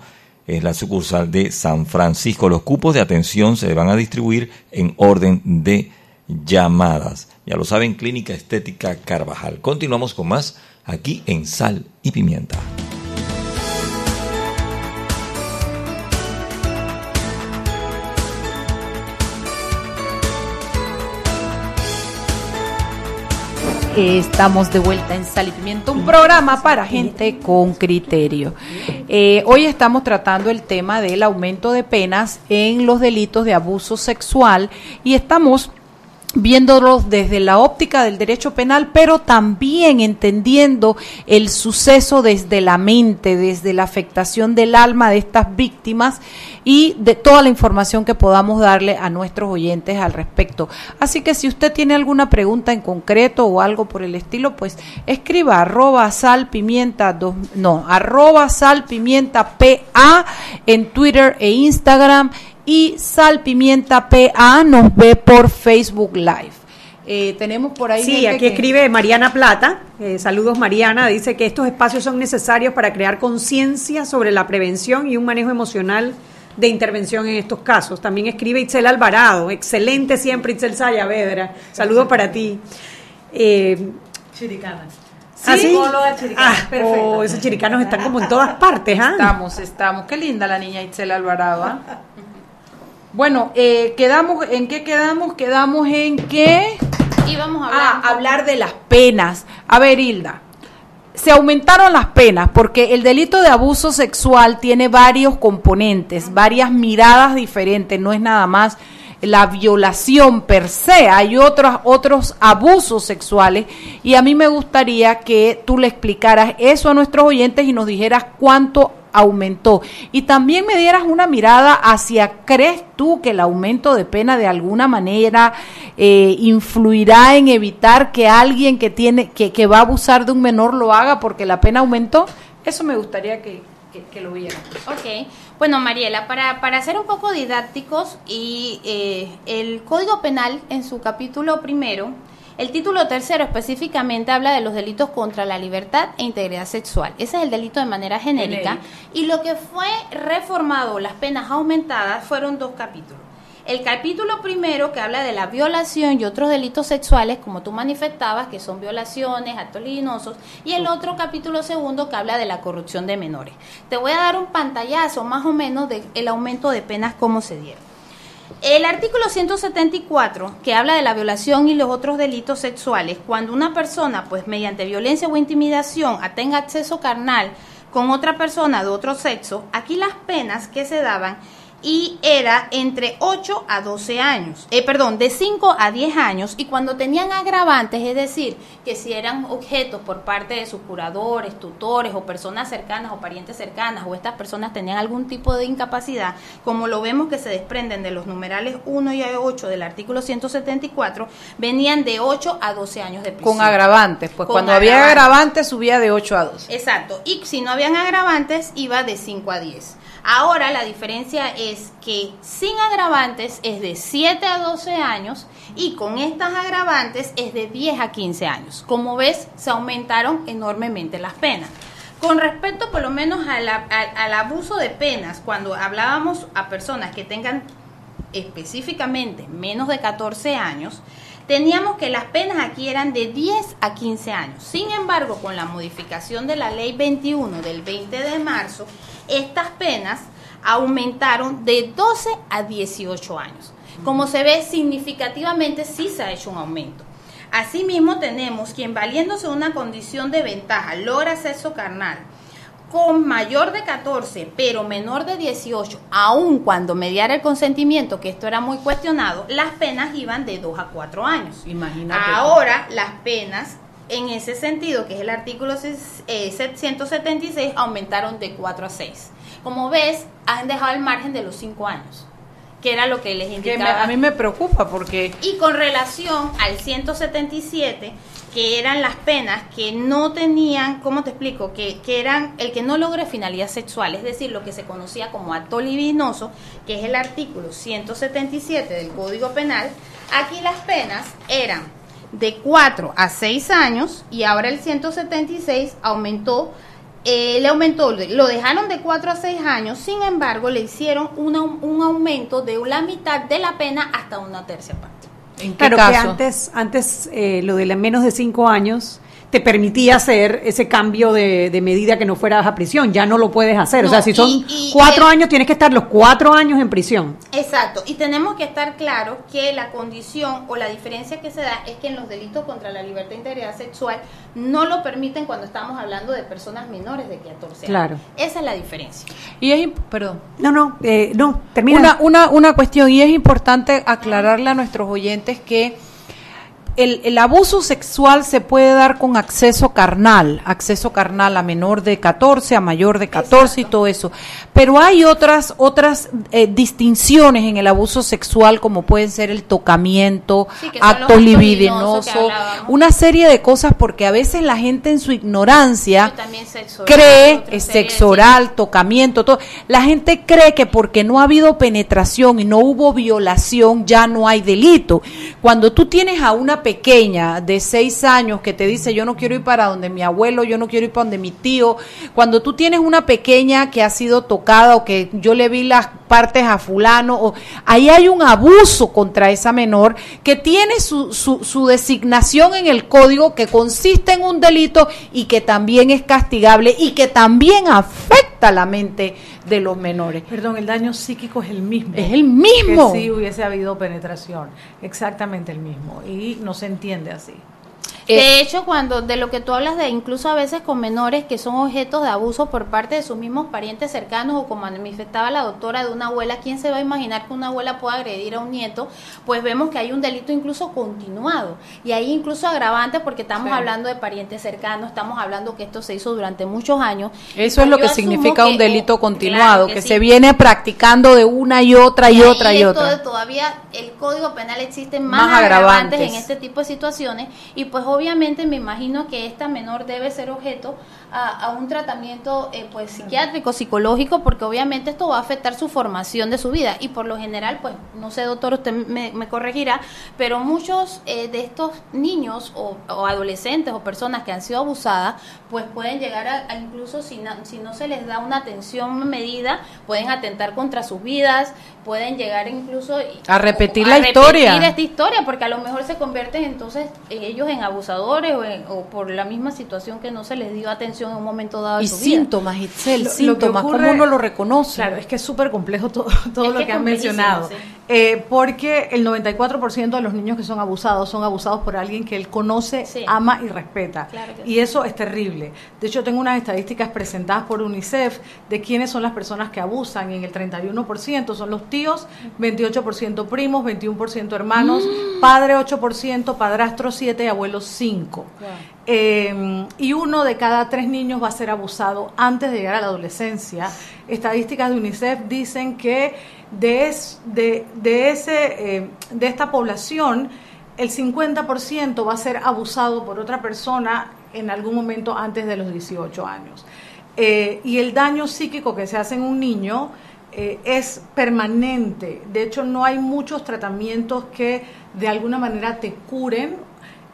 es la sucursal de San Francisco. Los cupos de atención se van a distribuir en orden de llamadas. Ya lo saben, Clínica Estética Carvajal. Continuamos con más aquí en Sal y Pimienta. Estamos de vuelta en Sal un programa para gente con criterio. Eh, hoy estamos tratando el tema del aumento de penas en los delitos de abuso sexual y estamos viéndolos desde la óptica del derecho penal, pero también entendiendo el suceso desde la mente, desde la afectación del alma de estas víctimas y de toda la información que podamos darle a nuestros oyentes al respecto. Así que si usted tiene alguna pregunta en concreto o algo por el estilo, pues escriba arroba sal pimienta, dos, no, arroba sal pimienta PA en Twitter e Instagram y Sal Pimienta PA nos ve por Facebook Live. Eh, tenemos por ahí. Sí, gente aquí que- escribe Mariana Plata. eh, saludos Mariana. Dice que estos espacios son necesarios para crear conciencia sobre la prevención y un manejo emocional de intervención en estos casos. También escribe Itzel Alvarado. Excelente siempre Itzel Sayavedra. Saludos para ti. Eh, Chiricana. ¿Ah, sí? Chiricana. Ah, Perfecto. oh, esos chiricanos están como en todas partes, ¿ah? Estamos, estamos. Qué linda la niña Itzel Alvarado. ¿ah? Bueno, eh, quedamos, ¿en qué quedamos? Quedamos en que Y vamos a hablar. Ah, hablar de las penas. A ver, Hilda, se aumentaron las penas porque el delito de abuso sexual tiene varios componentes, varias miradas diferentes, no es nada más la violación per se, hay otros otros abusos sexuales. Y a mí me gustaría que tú le explicaras eso a nuestros oyentes y nos dijeras cuánto aumentó. Y también me dieras una mirada hacia crees tú que el aumento de pena de alguna manera eh, influirá en evitar que alguien que tiene que, que va a abusar de un menor lo haga porque la pena aumentó eso me gustaría que, que, lo vieran. Ok, bueno Mariela, para, para ser un poco didácticos y eh, el Código Penal en su capítulo primero El título tercero específicamente habla de los delitos contra la libertad e integridad sexual. Ese es el delito de manera genérica. Y lo que fue reformado, las penas aumentadas, fueron dos capítulos. El capítulo primero que habla de la violación y otros delitos sexuales, como tú manifestabas, que son violaciones, actos libidinosos, y el otro capítulo segundo que habla de la corrupción de menores. Te voy a dar un pantallazo más o menos del aumento de penas, cómo se dieron. El artículo 174, que habla de la violación y los otros delitos sexuales, cuando una persona, pues mediante violencia o intimidación, tenga acceso carnal con otra persona de otro sexo, aquí las penas que se daban y era entre 8 a 12 años, eh, perdón, de 5 a 10 años y cuando tenían agravantes, es decir, que si eran objetos por parte de sus curadores, tutores o personas cercanas o parientes cercanas o estas personas tenían algún tipo de incapacidad, como lo vemos que se desprenden de los numerales 1 y 8 del artículo 174, venían de 8 a 12 años de prisión. Con agravantes, pues Con cuando había agravantes. agravantes subía de 8 a 12. Exacto, y si no habían agravantes iba de 5 a 10. Ahora la diferencia es que sin agravantes es de 7 a 12 años y con estas agravantes es de 10 a 15 años. Como ves, se aumentaron enormemente las penas. Con respecto por lo menos al abuso de penas, cuando hablábamos a personas que tengan específicamente menos de 14 años, teníamos que las penas aquí eran de 10 a 15 años. Sin embargo, con la modificación de la ley 21 del 20 de marzo, estas penas aumentaron de 12 a 18 años. Como se ve, significativamente sí se ha hecho un aumento. Asimismo, tenemos quien valiéndose de una condición de ventaja logra acceso carnal con mayor de 14, pero menor de 18, aun cuando mediara el consentimiento, que esto era muy cuestionado, las penas iban de 2 a 4 años. Imagínate. Ahora, las penas, en ese sentido, que es el artículo ses- eh, 176, aumentaron de 4 a 6. Como ves, han dejado el margen de los 5 años, que era lo que les Que indicaba. me- a mí me preocupa porque Y con relación al 177, que eran las penas que no tenían, ¿cómo te explico? Que, que eran el que no logre finalidad sexual, es decir, lo que se conocía como acto libidinoso, que es el artículo 177 del Código Penal, aquí las penas eran de 4 a 6 años y ahora el 176 aumentó, eh, le aumentó, lo dejaron de 4 a 6 años, sin embargo le hicieron una- un aumento de la mitad de la pena hasta una tercia parte. ¿en qué Claro que caso? antes, antes eh, lo de la- menos de cinco años te permitía hacer ese cambio de, de medida que no fueras a prisión. Ya no lo puedes hacer. o sea, si son y- y cuatro el- años, tienes que estar los cuatro años en prisión. Exacto, y tenemos que estar claros que la condición o la diferencia que se da es que en los delitos contra la libertad e integridad sexual no lo permiten cuando estamos hablando de personas menores de 14 años. Claro. Esa es la diferencia. Y es, perdón. No, no, eh, no, termina. Una, una, una cuestión, y es importante aclararle a nuestros oyentes que el, el abuso sexual se puede dar con acceso carnal, acceso carnal a menor de 14, a mayor de 14 y todo eso. Pero hay otras, otras eh, distinciones en el abuso sexual, como pueden ser el tocamiento, Sí, que hablábamos. una serie de cosas, porque a veces la gente en su ignorancia sexo oral, cree de sexo oral, tocamiento, todo. La gente cree que porque no ha habido penetración y no hubo violación ya no hay delito. Cuando tú tienes a una pequeña de seis años que te dice yo no quiero ir para donde mi abuelo, yo no quiero ir para donde mi tío, cuando tú tienes una pequeña que ha sido tocada o que yo le vi las partes a fulano, o, ahí hay un abuso contra esa menor que tiene su, su, su designación en el código que consiste en un delito y que también es castigable y que también afecta la mente de los menores. Perdón, el daño psíquico es el mismo. Es el mismo. Que si hubiese habido penetración. Exactamente el mismo. Y no se entiende así. Eh, De hecho, cuando de lo que tú hablas de incluso a veces con menores que son objetos de abuso por parte de sus mismos parientes cercanos o como manifestaba la doctora de una abuela, ¿quién se va a imaginar que una abuela pueda agredir a un nieto? Pues vemos que hay un delito incluso continuado y hay incluso agravantes porque estamos Sí. hablando de parientes cercanos, estamos hablando que esto se hizo durante muchos años. Y Eso es lo que significa que- un delito continuado, claro que, sí. se viene practicando de una y otra y, ahí otra y otra. todavía el Código Penal existe más, Más agravantes. agravantes. en este tipo de situaciones y pues obviamente obviamente me imagino que esta menor debe ser objeto a, a un tratamiento eh, pues psiquiátrico, psicológico, porque obviamente esto va a afectar su formación de su vida. Y por lo general, pues no sé doctor, usted me, me corregirá, pero muchos eh, de estos niños o, o adolescentes o personas que han sido abusadas, pues pueden llegar a, a incluso si no, si no se les da una atención medida, pueden atentar contra sus vidas, pueden llegar incluso y- A repetir la a historia. repetir esta historia, porque a lo mejor se convierten entonces ellos en abusadores o, en- o por la misma situación que no se les dio atención en un momento dado de Y su vida. síntomas, Itzel, Lo- lo que síntomas, ocurre- ¿cómo uno lo reconoce? Claro, es que es súper complejo todo, todo Es lo que que, han mencionado. sí. Eh, porque el 94% de los niños que son abusados son abusados por alguien que él conoce, Sí. ama y respeta. Claro y sí. eso es terrible. De hecho, tengo unas estadísticas presentadas por UNICEF de quiénes son las personas que abusan. Y en el 31% son los tíos, 28% primos, 21% hermanos, Mm. padre 8%, padrastro 7 y abuelos 5. Eh, y uno de cada tres niños va a ser abusado antes de llegar a la adolescencia. Estadísticas de UNICEF dicen que de, de, de ese, eh, de esta población, el 50% va a ser abusado por otra persona en algún momento antes de los 18 años. Eh, y el daño psíquico que se hace en un niño eh, es permanente. De hecho, no hay muchos tratamientos que de alguna manera te curen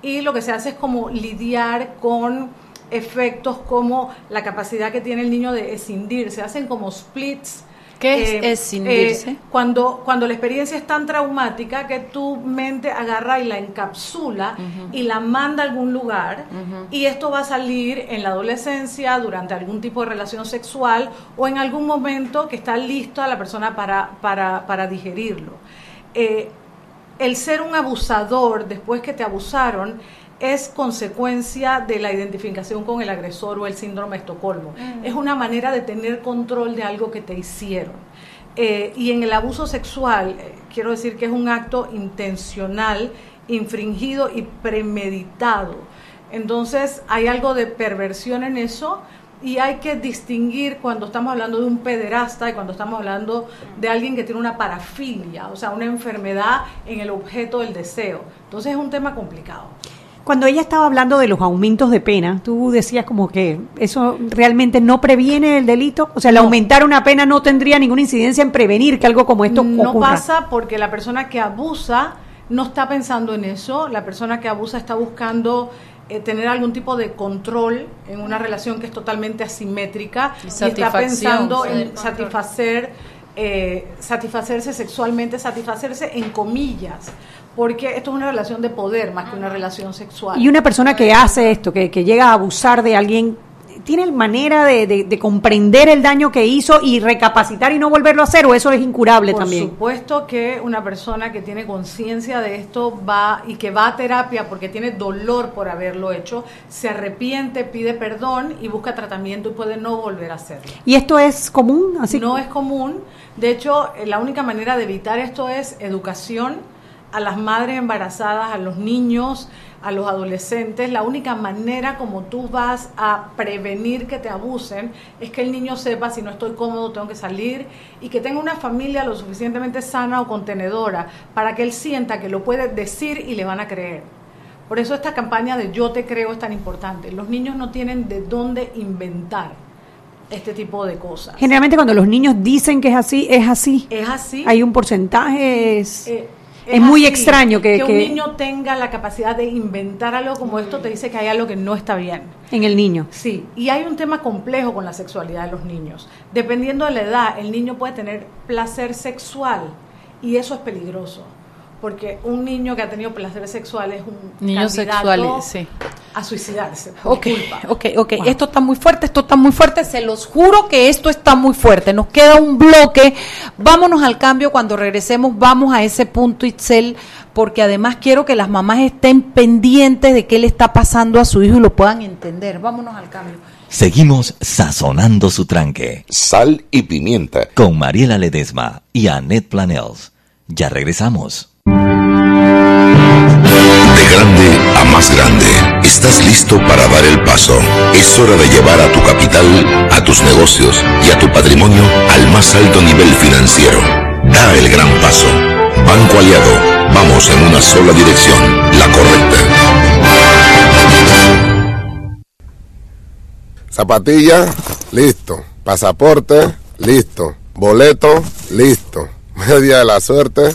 y lo que se hace es como lidiar con efectos como la capacidad que tiene el niño de escindir. Se hacen como splits. ¿Qué es escindirse? eh, cuando, cuando la experiencia es tan traumática que tu mente agarra y la encapsula y la manda a algún lugar y esto va a salir en la adolescencia, durante algún tipo de relación sexual o en algún momento que está lista la persona para, para, para digerirlo. Eh, el ser un abusador después que te abusaron es consecuencia de la identificación con el agresor o el síndrome de Estocolmo. Es una manera de tener control de algo que te hicieron. Eh, y en el abuso sexual, eh, quiero decir que es un acto intencional, infringido y premeditado. Entonces hay algo de perversión en eso y hay que distinguir cuando estamos hablando de un pederasta y cuando estamos hablando de alguien que tiene una parafilia, o sea, una enfermedad en el objeto del deseo. Entonces es un tema complicado. Cuando ella estaba hablando de los aumentos de pena, tú decías como que eso realmente no previene el delito, o sea, el aumentar una pena no tendría ninguna incidencia en prevenir que algo como esto no ocurra. pasa porque la persona que abusa no está pensando en eso, la persona que abusa está buscando eh, tener algún tipo de control en una relación que es totalmente asimétrica Y y, está pensando en satisfacer eh, satisfacerse sexualmente, satisfacerse en comillas, porque esto es una relación de poder más que una relación sexual. Y una persona que hace esto, que, que llega a abusar de alguien, ¿tiene manera de, de- de comprender el daño que hizo y recapacitar y no volverlo a hacer o eso es incurable Por también? supuesto que una persona que tiene conciencia de esto va y que va a terapia porque tiene dolor por haberlo hecho, se arrepiente, pide perdón y busca tratamiento y puede no volver a hacerlo. ¿Y esto es común? Así no es común. De hecho, eh, la única manera de evitar esto es educación a las madres embarazadas, a los niños, a los adolescentes. La única manera como tú vas a prevenir que te abusen es que el niño sepa si no estoy cómodo, tengo que salir y que tenga una familia lo suficientemente sana o contenedora para que él sienta que lo puede decir y le van a creer. Por eso esta campaña de Yo te creo es tan importante. Los niños no tienen de dónde inventar este tipo de cosas. Generalmente cuando los niños dicen que es así, es así. Es así. Hay un porcentaje, es, Eh, es muy así. extraño que, un que- niño tenga la capacidad de inventar algo como esto te dice que hay algo que no está bien. en el niño. Sí, y hay un tema complejo con la sexualidad de los niños. Dependiendo de la edad, el niño puede tener placer sexual y eso es peligroso. Porque un niño que ha tenido placer sexual es un Niños candidato sexuales, sí. a suicidarse. por Ok, culpa. ok, ok. Esto está muy fuerte, esto está muy fuerte. Se los juro que esto está muy fuerte. Nos queda un bloque. Vámonos al cambio. Cuando regresemos, vamos a ese punto, Itzel, porque además quiero que las mamás estén pendientes de qué le está pasando a su hijo y lo puedan entender. Vámonos al cambio. Seguimos sazonando su tranque. Sal y pimienta. Con Mariela Ledesma y Annette Planels. Ya regresamos. De grande a más grande, estás listo para dar el paso. Es hora de llevar a tu capital, a tus negocios y a tu patrimonio al más alto nivel financiero. Da el gran paso. Banco Aliado, vamos en una sola dirección, la correcta. Zapatilla, listo. Pasaporte, listo. Boleto, listo. [LAUGHS] Media de la suerte,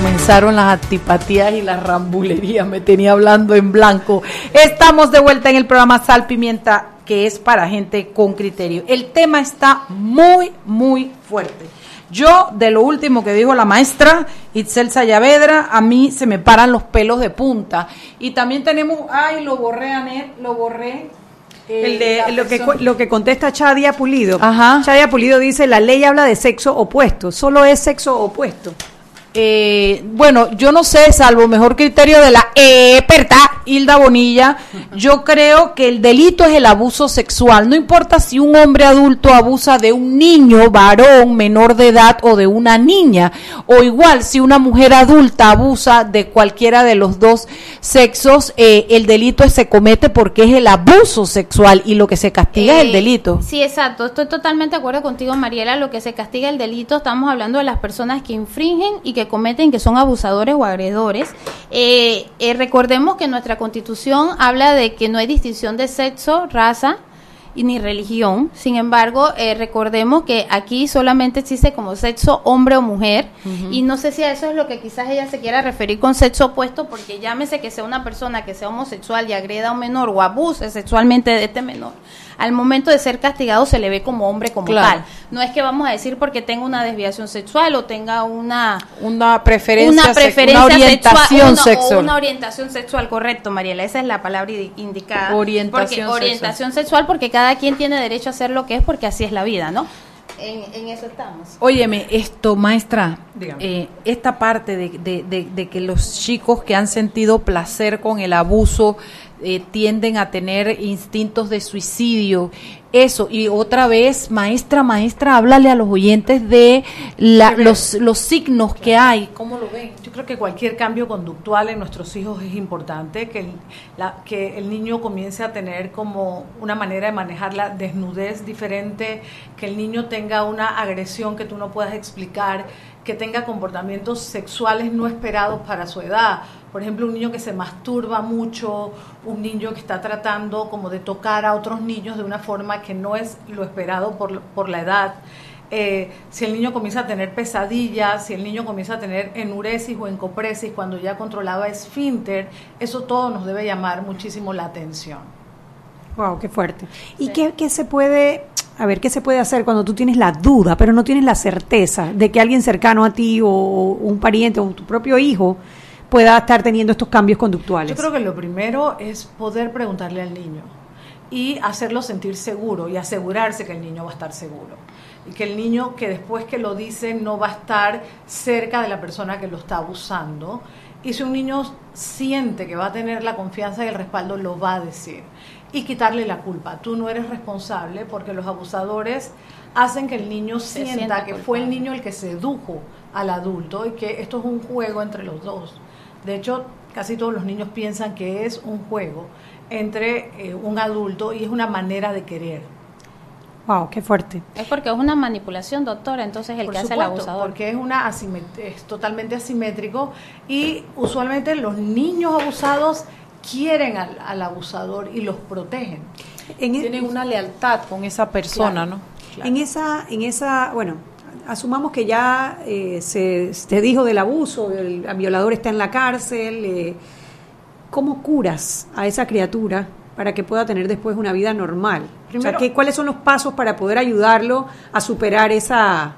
Comenzaron las antipatías y las rambulerías, me tenía hablando en blanco. Estamos de vuelta en el programa Sal Pimienta, que es para gente con criterio. El tema está muy, muy fuerte. Yo, de lo último que dijo la maestra Itzel Sayavedra, a mí se me paran los pelos de punta. Y también tenemos, ay, lo borré, Anet, lo borré. eh, El de, lo, que, lo que contesta Chadia Pulido. Chadia Pulido dice, la ley habla de sexo opuesto, solo es sexo opuesto. Eh, bueno, yo no sé, salvo mejor criterio de la experta Hilda Bonilla, [LAUGHS] yo creo que el delito es el abuso sexual. No importa si un hombre adulto abusa de un niño, varón, menor de edad o de una niña, o igual si una mujer adulta abusa de cualquiera de los dos sexos, eh, el delito se comete porque es el abuso sexual y lo que se castiga es el Eh, delito. Sí, exacto. Estoy totalmente de acuerdo contigo, Mariela. Lo que se castiga el delito, estamos hablando de las personas que infringen y que cometen, que son abusadores o agredores. Eh, eh, recordemos que nuestra constitución habla de que no hay distinción de sexo, raza y ni religión. Sin embargo, eh, recordemos que aquí solamente existe como sexo hombre o mujer. Y no sé si a eso es lo que quizás ella se quiera referir con sexo opuesto, porque llámese que sea una persona que sea homosexual y agreda a un menor o abuse sexualmente de este menor. Al momento de ser castigado se le ve como hombre como Claro. tal. No es que vamos a decir porque tenga una desviación sexual o tenga una una preferencia, una preferencia una orientación sexual, una- o sexual. una orientación sexual, correcto, Mariela, esa es la palabra indi- indicada. Orientación porque, orientación sexual porque cada quien tiene derecho a hacer lo que es porque así es la vida, ¿no? En, en eso estamos. Óyeme, esto, maestra, eh, esta parte de, de- de- de que los chicos que han sentido placer con el abuso eh, tienden a tener instintos de suicidio, eso, y otra vez, maestra, maestra, háblale a los oyentes de la- los, los signos que hay. ¿Cómo lo ven? Yo creo que cualquier cambio conductual en nuestros hijos es importante, que el, la- que el niño comience a tener como una manera de manejar la desnudez diferente, que el niño tenga una agresión que tú no puedas explicar, que tenga comportamientos sexuales no esperados para su edad. Por ejemplo, un niño que se masturba mucho, un niño que está tratando como de tocar a otros niños de una forma que no es lo esperado por, por la edad. Eh, si el niño comienza a tener pesadillas, si el niño comienza a tener enuresis o encopresis cuando ya controlaba esfínter, eso todo nos debe llamar muchísimo la atención. Wow, qué fuerte. ¿Y qué, qué se puede, a ver, qué se puede hacer cuando tú tienes la duda, pero no tienes la certeza de que alguien cercano a ti o un pariente o tu propio hijo pueda estar teniendo estos cambios conductuales? Yo creo que lo primero es poder preguntarle al niño y hacerlo sentir seguro y asegurarse que el niño va a estar seguro. Y que el niño que después que lo dice no va a estar cerca de la persona que lo está abusando. Y si un niño siente que va a tener la confianza y el respaldo, lo va a decir. Y quitarle la culpa. Tú no eres responsable porque los abusadores hacen que el niño sienta, sienta que culpable. fue el niño el que sedujo al adulto y que esto es un juego entre los dos. De hecho, casi todos los niños piensan que es un juego entre eh, un adulto y es una manera de querer. Wow, qué fuerte. Es porque es una manipulación, doctora, entonces el Por que hace el supuesto, abusador. Porque es, una es totalmente asimétrico y usualmente los niños abusados quieren al, al abusador y los protegen. Tienen una lealtad con esa persona, Claro. ¿no? En esa, en esa, bueno, asumamos que ya eh, se, se dijo del abuso, el, violador está en la cárcel. eh, ¿Cómo curas a esa criatura para que pueda tener después una vida normal? o sea, Primero- ¿qué- ¿cuáles son los pasos para poder ayudarlo a superar esa,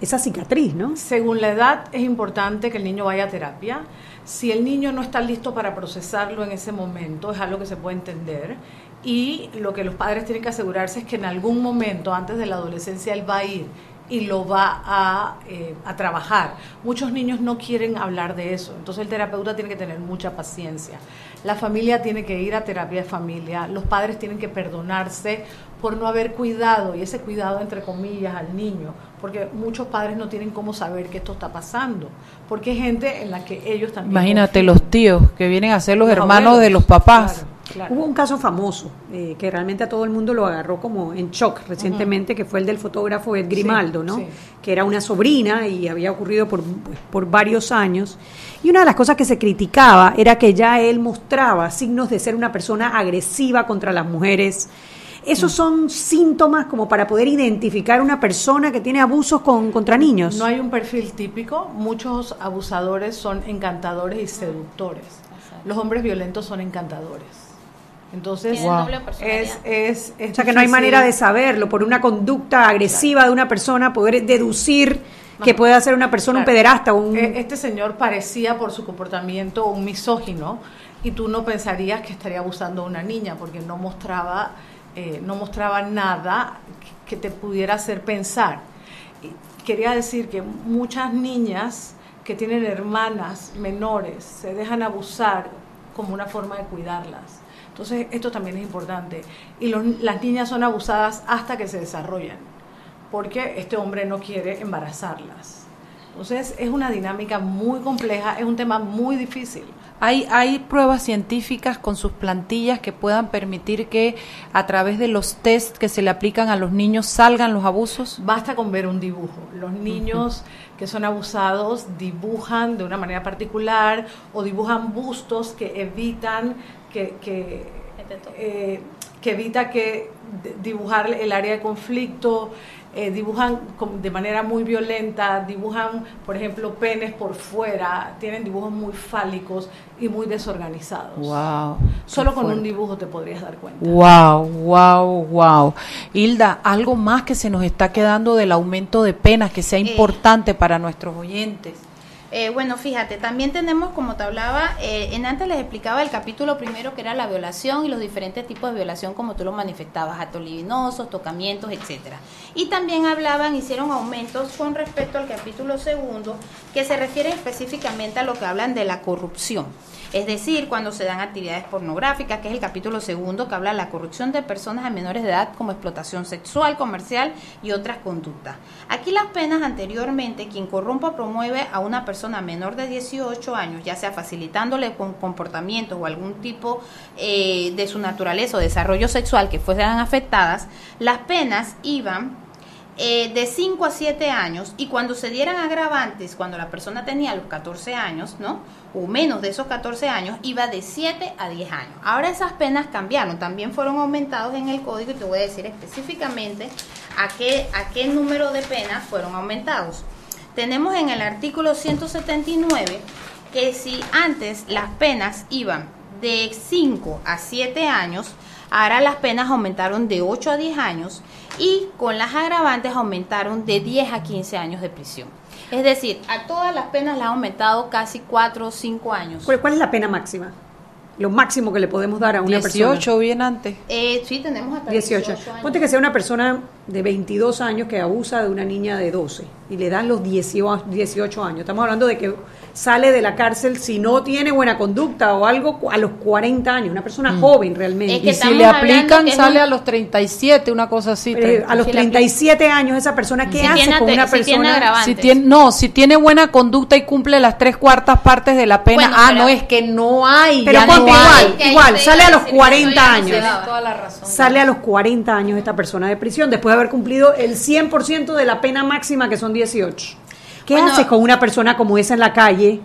esa cicatriz, no? Según la edad es importante que el niño vaya a terapia. Si el niño no está listo para procesarlo en ese momento, es algo que se puede entender. Y lo que los padres tienen que asegurarse es que en algún momento, antes de la adolescencia, él va a ir y lo va a, eh, a trabajar. Muchos niños no quieren hablar de eso, entonces el terapeuta tiene que tener mucha paciencia. La familia tiene que ir a terapia de familia, los padres tienen que perdonarse por no haber cuidado, y ese cuidado entre comillas al niño, porque muchos padres no tienen cómo saber que esto está pasando, porque hay gente en la que ellos también... Imagínate confían. los tíos que vienen a ser los, Los hermanos abuelos, de los papás. Hubo un caso famoso eh, que realmente a todo el mundo lo agarró como en shock recientemente, que fue el del fotógrafo Ed Grimaldo, ¿no? sí. Que era una sobrina y había ocurrido por, pues, por varios años. Y una de las cosas que se criticaba era que ya él mostraba signos de ser una persona agresiva contra las mujeres. Esos Mm. son síntomas como para poder identificar una persona que tiene abusos con, contra niños. No hay un perfil típico, muchos abusadores son encantadores y seductores. Los hombres violentos son encantadores. Entonces, Wow. es, es, es O sea que no hay manera de saberlo por una conducta agresiva de una persona, poder deducir que puede ser una persona un pederasta, un Eh, Este señor parecía por su comportamiento un misógino y tú no pensarías que estaría abusando a una niña porque no mostraba, eh, no mostraba nada que te pudiera hacer pensar. Y quería decir que muchas niñas que tienen hermanas menores se dejan abusar como una forma de cuidarlas. Entonces, esto también es importante. Y los- las niñas son abusadas hasta que se desarrollan porque este hombre no quiere embarazarlas. Entonces es una dinámica muy compleja, es un tema muy difícil. Hay, hay pruebas científicas con sus plantillas que puedan permitir que a través de los test que se le aplican a los niños salgan los abusos. Basta con ver un dibujo. Los niños que son abusados dibujan de una manera particular o dibujan bustos que evitan que, que, eh, que evita que dibujar el área de conflicto, eh, dibujan de manera muy violenta, dibujan, por ejemplo, penes por fuera, tienen dibujos muy fálicos y muy desorganizados. Wow. Solo con un dibujo te podrías dar cuenta. Wow, wow, wow. Hilda, algo más que se nos está quedando del aumento de penas que sea importante para nuestros oyentes. Eh, bueno, fíjate, también tenemos, como te hablaba, eh, en antes les explicaba el capítulo primero que era la violación y los diferentes tipos de violación como tú lo manifestabas, actos tocamientos, etcétera. Y también hablaban, hicieron aumentos con respecto al capítulo segundo, que se refiere específicamente a lo que hablan de la corrupción. Es decir, cuando se dan actividades pornográficas, que es el capítulo segundo, que habla de la corrupción de personas a menores de edad como explotación sexual, comercial y otras conductas. Aquí las penas anteriormente, quien corrompa promueve a una persona menor de 18 años, ya sea facilitándole con comportamientos o algún tipo eh, de su naturaleza o desarrollo sexual que fueran afectadas, las penas iban eh, de 5 a 7 años y cuando se dieran agravantes, cuando la persona tenía los 14 años, ¿no? O menos de esos 14 años, iba de 7 a 10 años. Ahora esas penas cambiaron, también fueron aumentados en el código y te voy a decir específicamente a qué, a qué número de penas fueron aumentados. Tenemos en el artículo 179 que si antes las penas iban de 5 a 7 años, ahora las penas aumentaron de 8 a 10 años y con las agravantes aumentaron de 10 a 15 años de prisión. Es decir, a todas las penas le ha aumentado casi 4 o 5 años. ¿Cuál, cuál es la pena máxima? Lo máximo que le podemos dar a una 18 persona. bien antes. Eh, sí, tenemos hasta 18. 18 años. Ponte que sea una persona de 22 años que abusa de una niña de 12 y le dan los 18 18 años. Estamos hablando de que sale de la cárcel si no tiene buena conducta o algo a los 40 años, una persona Mm. joven realmente. Es que Y si le aplican, sale un- a los 37, una cosa así. Eh, 30. a los Si le 37 años esa persona, ¿qué Si hace tiene con una si persona? Si tiene, no, si tiene buena conducta y cumple las tres cuartas partes de la pena, Bueno, ah, pero- no, es que no hay. Pero ya ponte no igual, hay. igual, sale a los decir que 40 todavía no años. Toda la razón. Sale a los 40 años esta persona de prisión después de haber cumplido el 100% de la pena máxima, que son 18. ¿Qué Bueno, haces con una persona como esa en la calle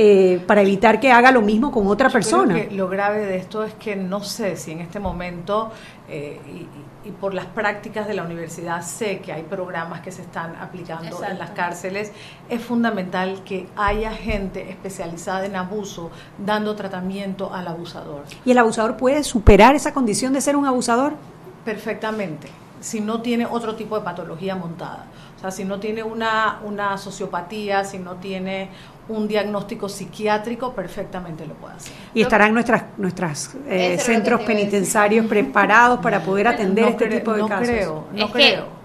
eh, para evitar que haga lo mismo con otra creo persona? que lo grave de esto es que no sé si en este momento, eh, y, por las prácticas de la universidad, sé que hay programas que se están aplicando en las cárceles. Es fundamental que haya gente especializada en abuso dando tratamiento al abusador. ¿Y el abusador puede superar esa condición de ser un abusador? Perfectamente, si no tiene otro tipo de patología montada. O sea, si no tiene una, una sociopatía, si no tiene un diagnóstico psiquiátrico, perfectamente lo puede hacer. Y estarán nuestras nuestras eh, centros prepensarios preparados para poder atender No este tipo de no casos. creo, no Es que- creo.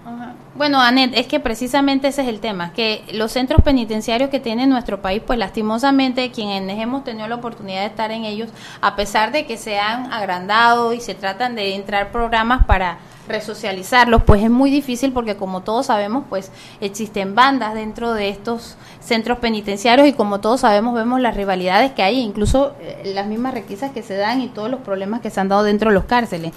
Bueno, Anet, es que precisamente ese es el tema, que los centros penitenciarios que tiene nuestro país, pues lastimosamente quienes hemos tenido la oportunidad de estar en ellos, a pesar de que se han agrandado y se tratan de entrar programas para resocializarlos, pues es muy difícil porque como todos sabemos, pues existen bandas dentro de estos centros penitenciarios y como todos sabemos vemos las rivalidades que hay, incluso eh, las mismas requisas que se dan y todos los problemas que se han dado dentro de los cárceles.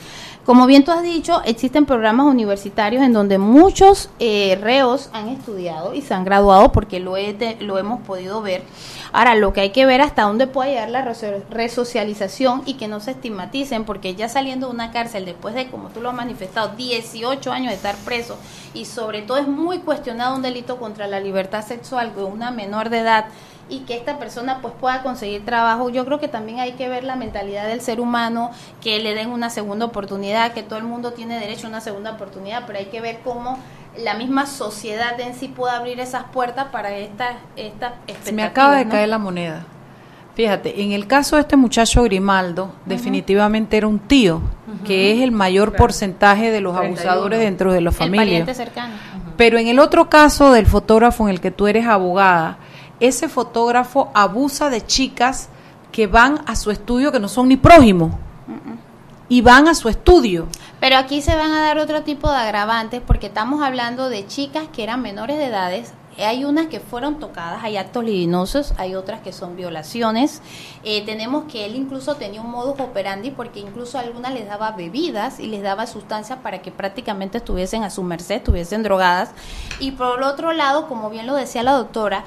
Como bien tú has dicho, existen programas universitarios en donde muchos eh, reos han estudiado y se han graduado porque lo, he de- lo hemos podido ver. Ahora, lo que hay que ver hasta dónde puede llegar la reso- resocialización y que no se estigmaticen, porque ya saliendo de una cárcel después de, como tú lo has manifestado, 18 años de estar preso y sobre todo es muy cuestionado un delito contra la libertad sexual de una menor de edad y que esta persona pues pueda conseguir trabajo. Yo creo que también hay que ver la mentalidad del ser humano, que le den una segunda oportunidad, que todo el mundo tiene derecho a una segunda oportunidad, pero hay que ver cómo la misma sociedad en sí puede abrir esas puertas para estas Se me acaba de caer la moneda. Fíjate, en el caso de este muchacho Grimaldo, definitivamente era un tío, que es el mayor porcentaje de los 31. abusadores dentro de la El familia. pariente cercano. Pero en el otro caso del fotógrafo en el que tú eres abogada, ese fotógrafo abusa de chicas que van a su estudio que no son ni prójimos y van a su estudio. Pero aquí se van a dar otro tipo de agravantes porque estamos hablando de chicas que eran menores de edades. Hay unas que fueron tocadas, hay actos libidinosos, hay otras que son violaciones. Eh, tenemos que él incluso tenía un modus operandi porque incluso a algunas les daba bebidas y les daba sustancias para que prácticamente estuviesen a su merced, estuviesen drogadas. Y por otro lado, como bien lo decía la doctora,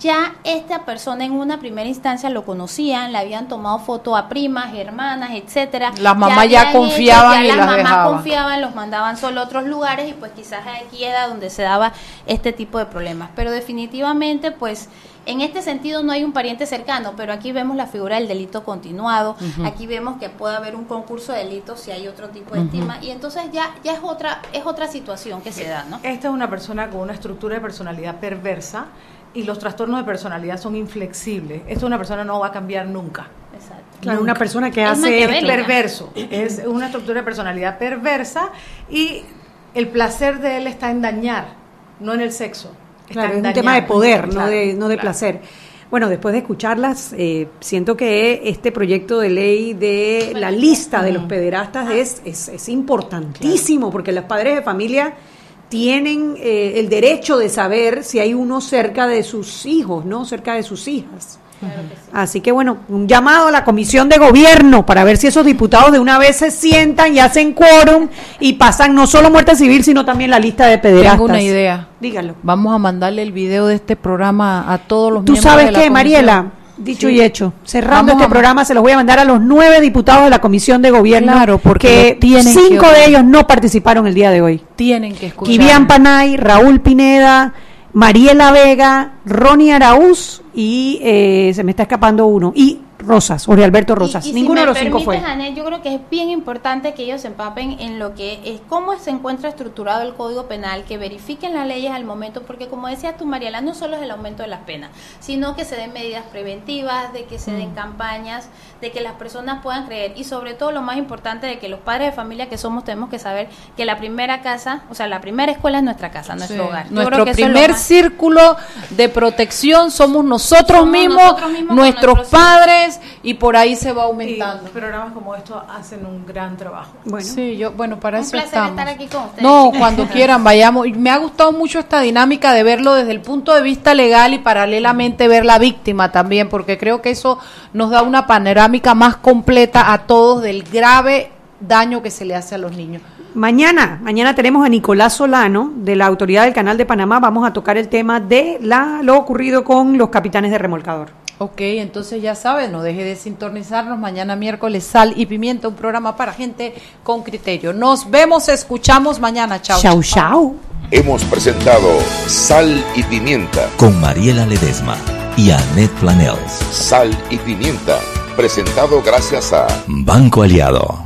ya esta persona en una primera instancia lo conocían, le habían tomado foto a primas, hermanas, etcétera. Las mamás ya habían confiaban y las las mamás dejaban. confiaban, los mandaban solo a otros lugares y pues quizás aquí era donde se daba este tipo de problemas. Pero definitivamente pues en este sentido no hay un pariente cercano, pero aquí vemos la figura del delito continuado, aquí vemos que puede haber un concurso de delitos si hay otro tipo de estima y entonces ya ya es otra es otra situación que se da, ¿no? Esta es una persona con una estructura de personalidad perversa y los trastornos de personalidad son inflexibles. Esta es una persona no va a cambiar nunca. Exacto. Claro, una persona que es hace esto. perverso, es una estructura de personalidad perversa y el placer de él está en dañar, no en el sexo. Está Claro, es en un tema de poder, no de, no de claro. placer. Bueno, después de escucharlas, eh, siento que este proyecto de ley de la lista de los pederastas es, es, es importantísimo, porque los padres de familia tienen eh, el derecho de saber si hay uno cerca de sus hijos, ¿no? Cerca de sus hijas. Así que bueno, un llamado a la comisión de gobierno para ver si esos diputados de una vez se sientan y hacen quórum y pasan no solo muerte civil, sino también la lista de pederastas. Tengo una idea. Dígalo. Vamos a mandarle el video de este programa a todos los Tú miembros sabes de la qué, comisión. Mariela, dicho Sí. y hecho, cerrando Vamos este a- programa se los voy a mandar a los nueve diputados de la comisión de gobierno, Claro, porque que cinco que de ellos no participaron el día de hoy. Tienen que escuchar. Kivian Panay, Raúl Pineda, Mariela Vega, Ronnie Araúz y eh, se me está escapando uno. Y Rosas, Jorge Alberto Rosas. Y- y Ninguno si de los cinco fue. permites, Anet, yo creo que es bien importante que ellos se empapen en lo que es cómo se encuentra estructurado el Código Penal, que verifiquen las leyes al momento, porque como decía tú, Mariela, no solo es el aumento de las penas, sino que se den medidas preventivas, de que se den campañas, de que las personas puedan creer y sobre todo lo más importante de que los padres de familia que somos tenemos que saber que la primera casa, o sea, la primera escuela es nuestra casa, nuestro Sí. hogar. Yo Nuestro es primer círculo de protección somos nosotros Somos mismos, nosotros mismos nuestros padres, y por ahí se va aumentando. Y programas como estos hacen un gran trabajo. Bueno. Sí, yo, bueno, para Un eso placer estamos. estar aquí con ustedes. No, cuando quieran, vayamos. Me ha gustado mucho esta dinámica de verlo desde el punto de vista legal y paralelamente ver la víctima también, porque creo que eso nos da una panorámica más completa a todos del grave daño que se le hace a los niños. Mañana, mañana tenemos a Nicolás Solano de la Autoridad del Canal de Panamá. Vamos a tocar el tema de la, lo ocurrido con los capitanes de remolcador. Ok, entonces ya sabes, no deje de sintonizarnos mañana miércoles Sal y Pimienta, un programa para gente con criterio. Nos vemos, escuchamos mañana. Chao. Chau, chau. Hemos presentado Sal y Pimienta. Con Mariela Ledesma y Annette Planels. Sal y Pimienta. Presentado gracias a Banco Aliado.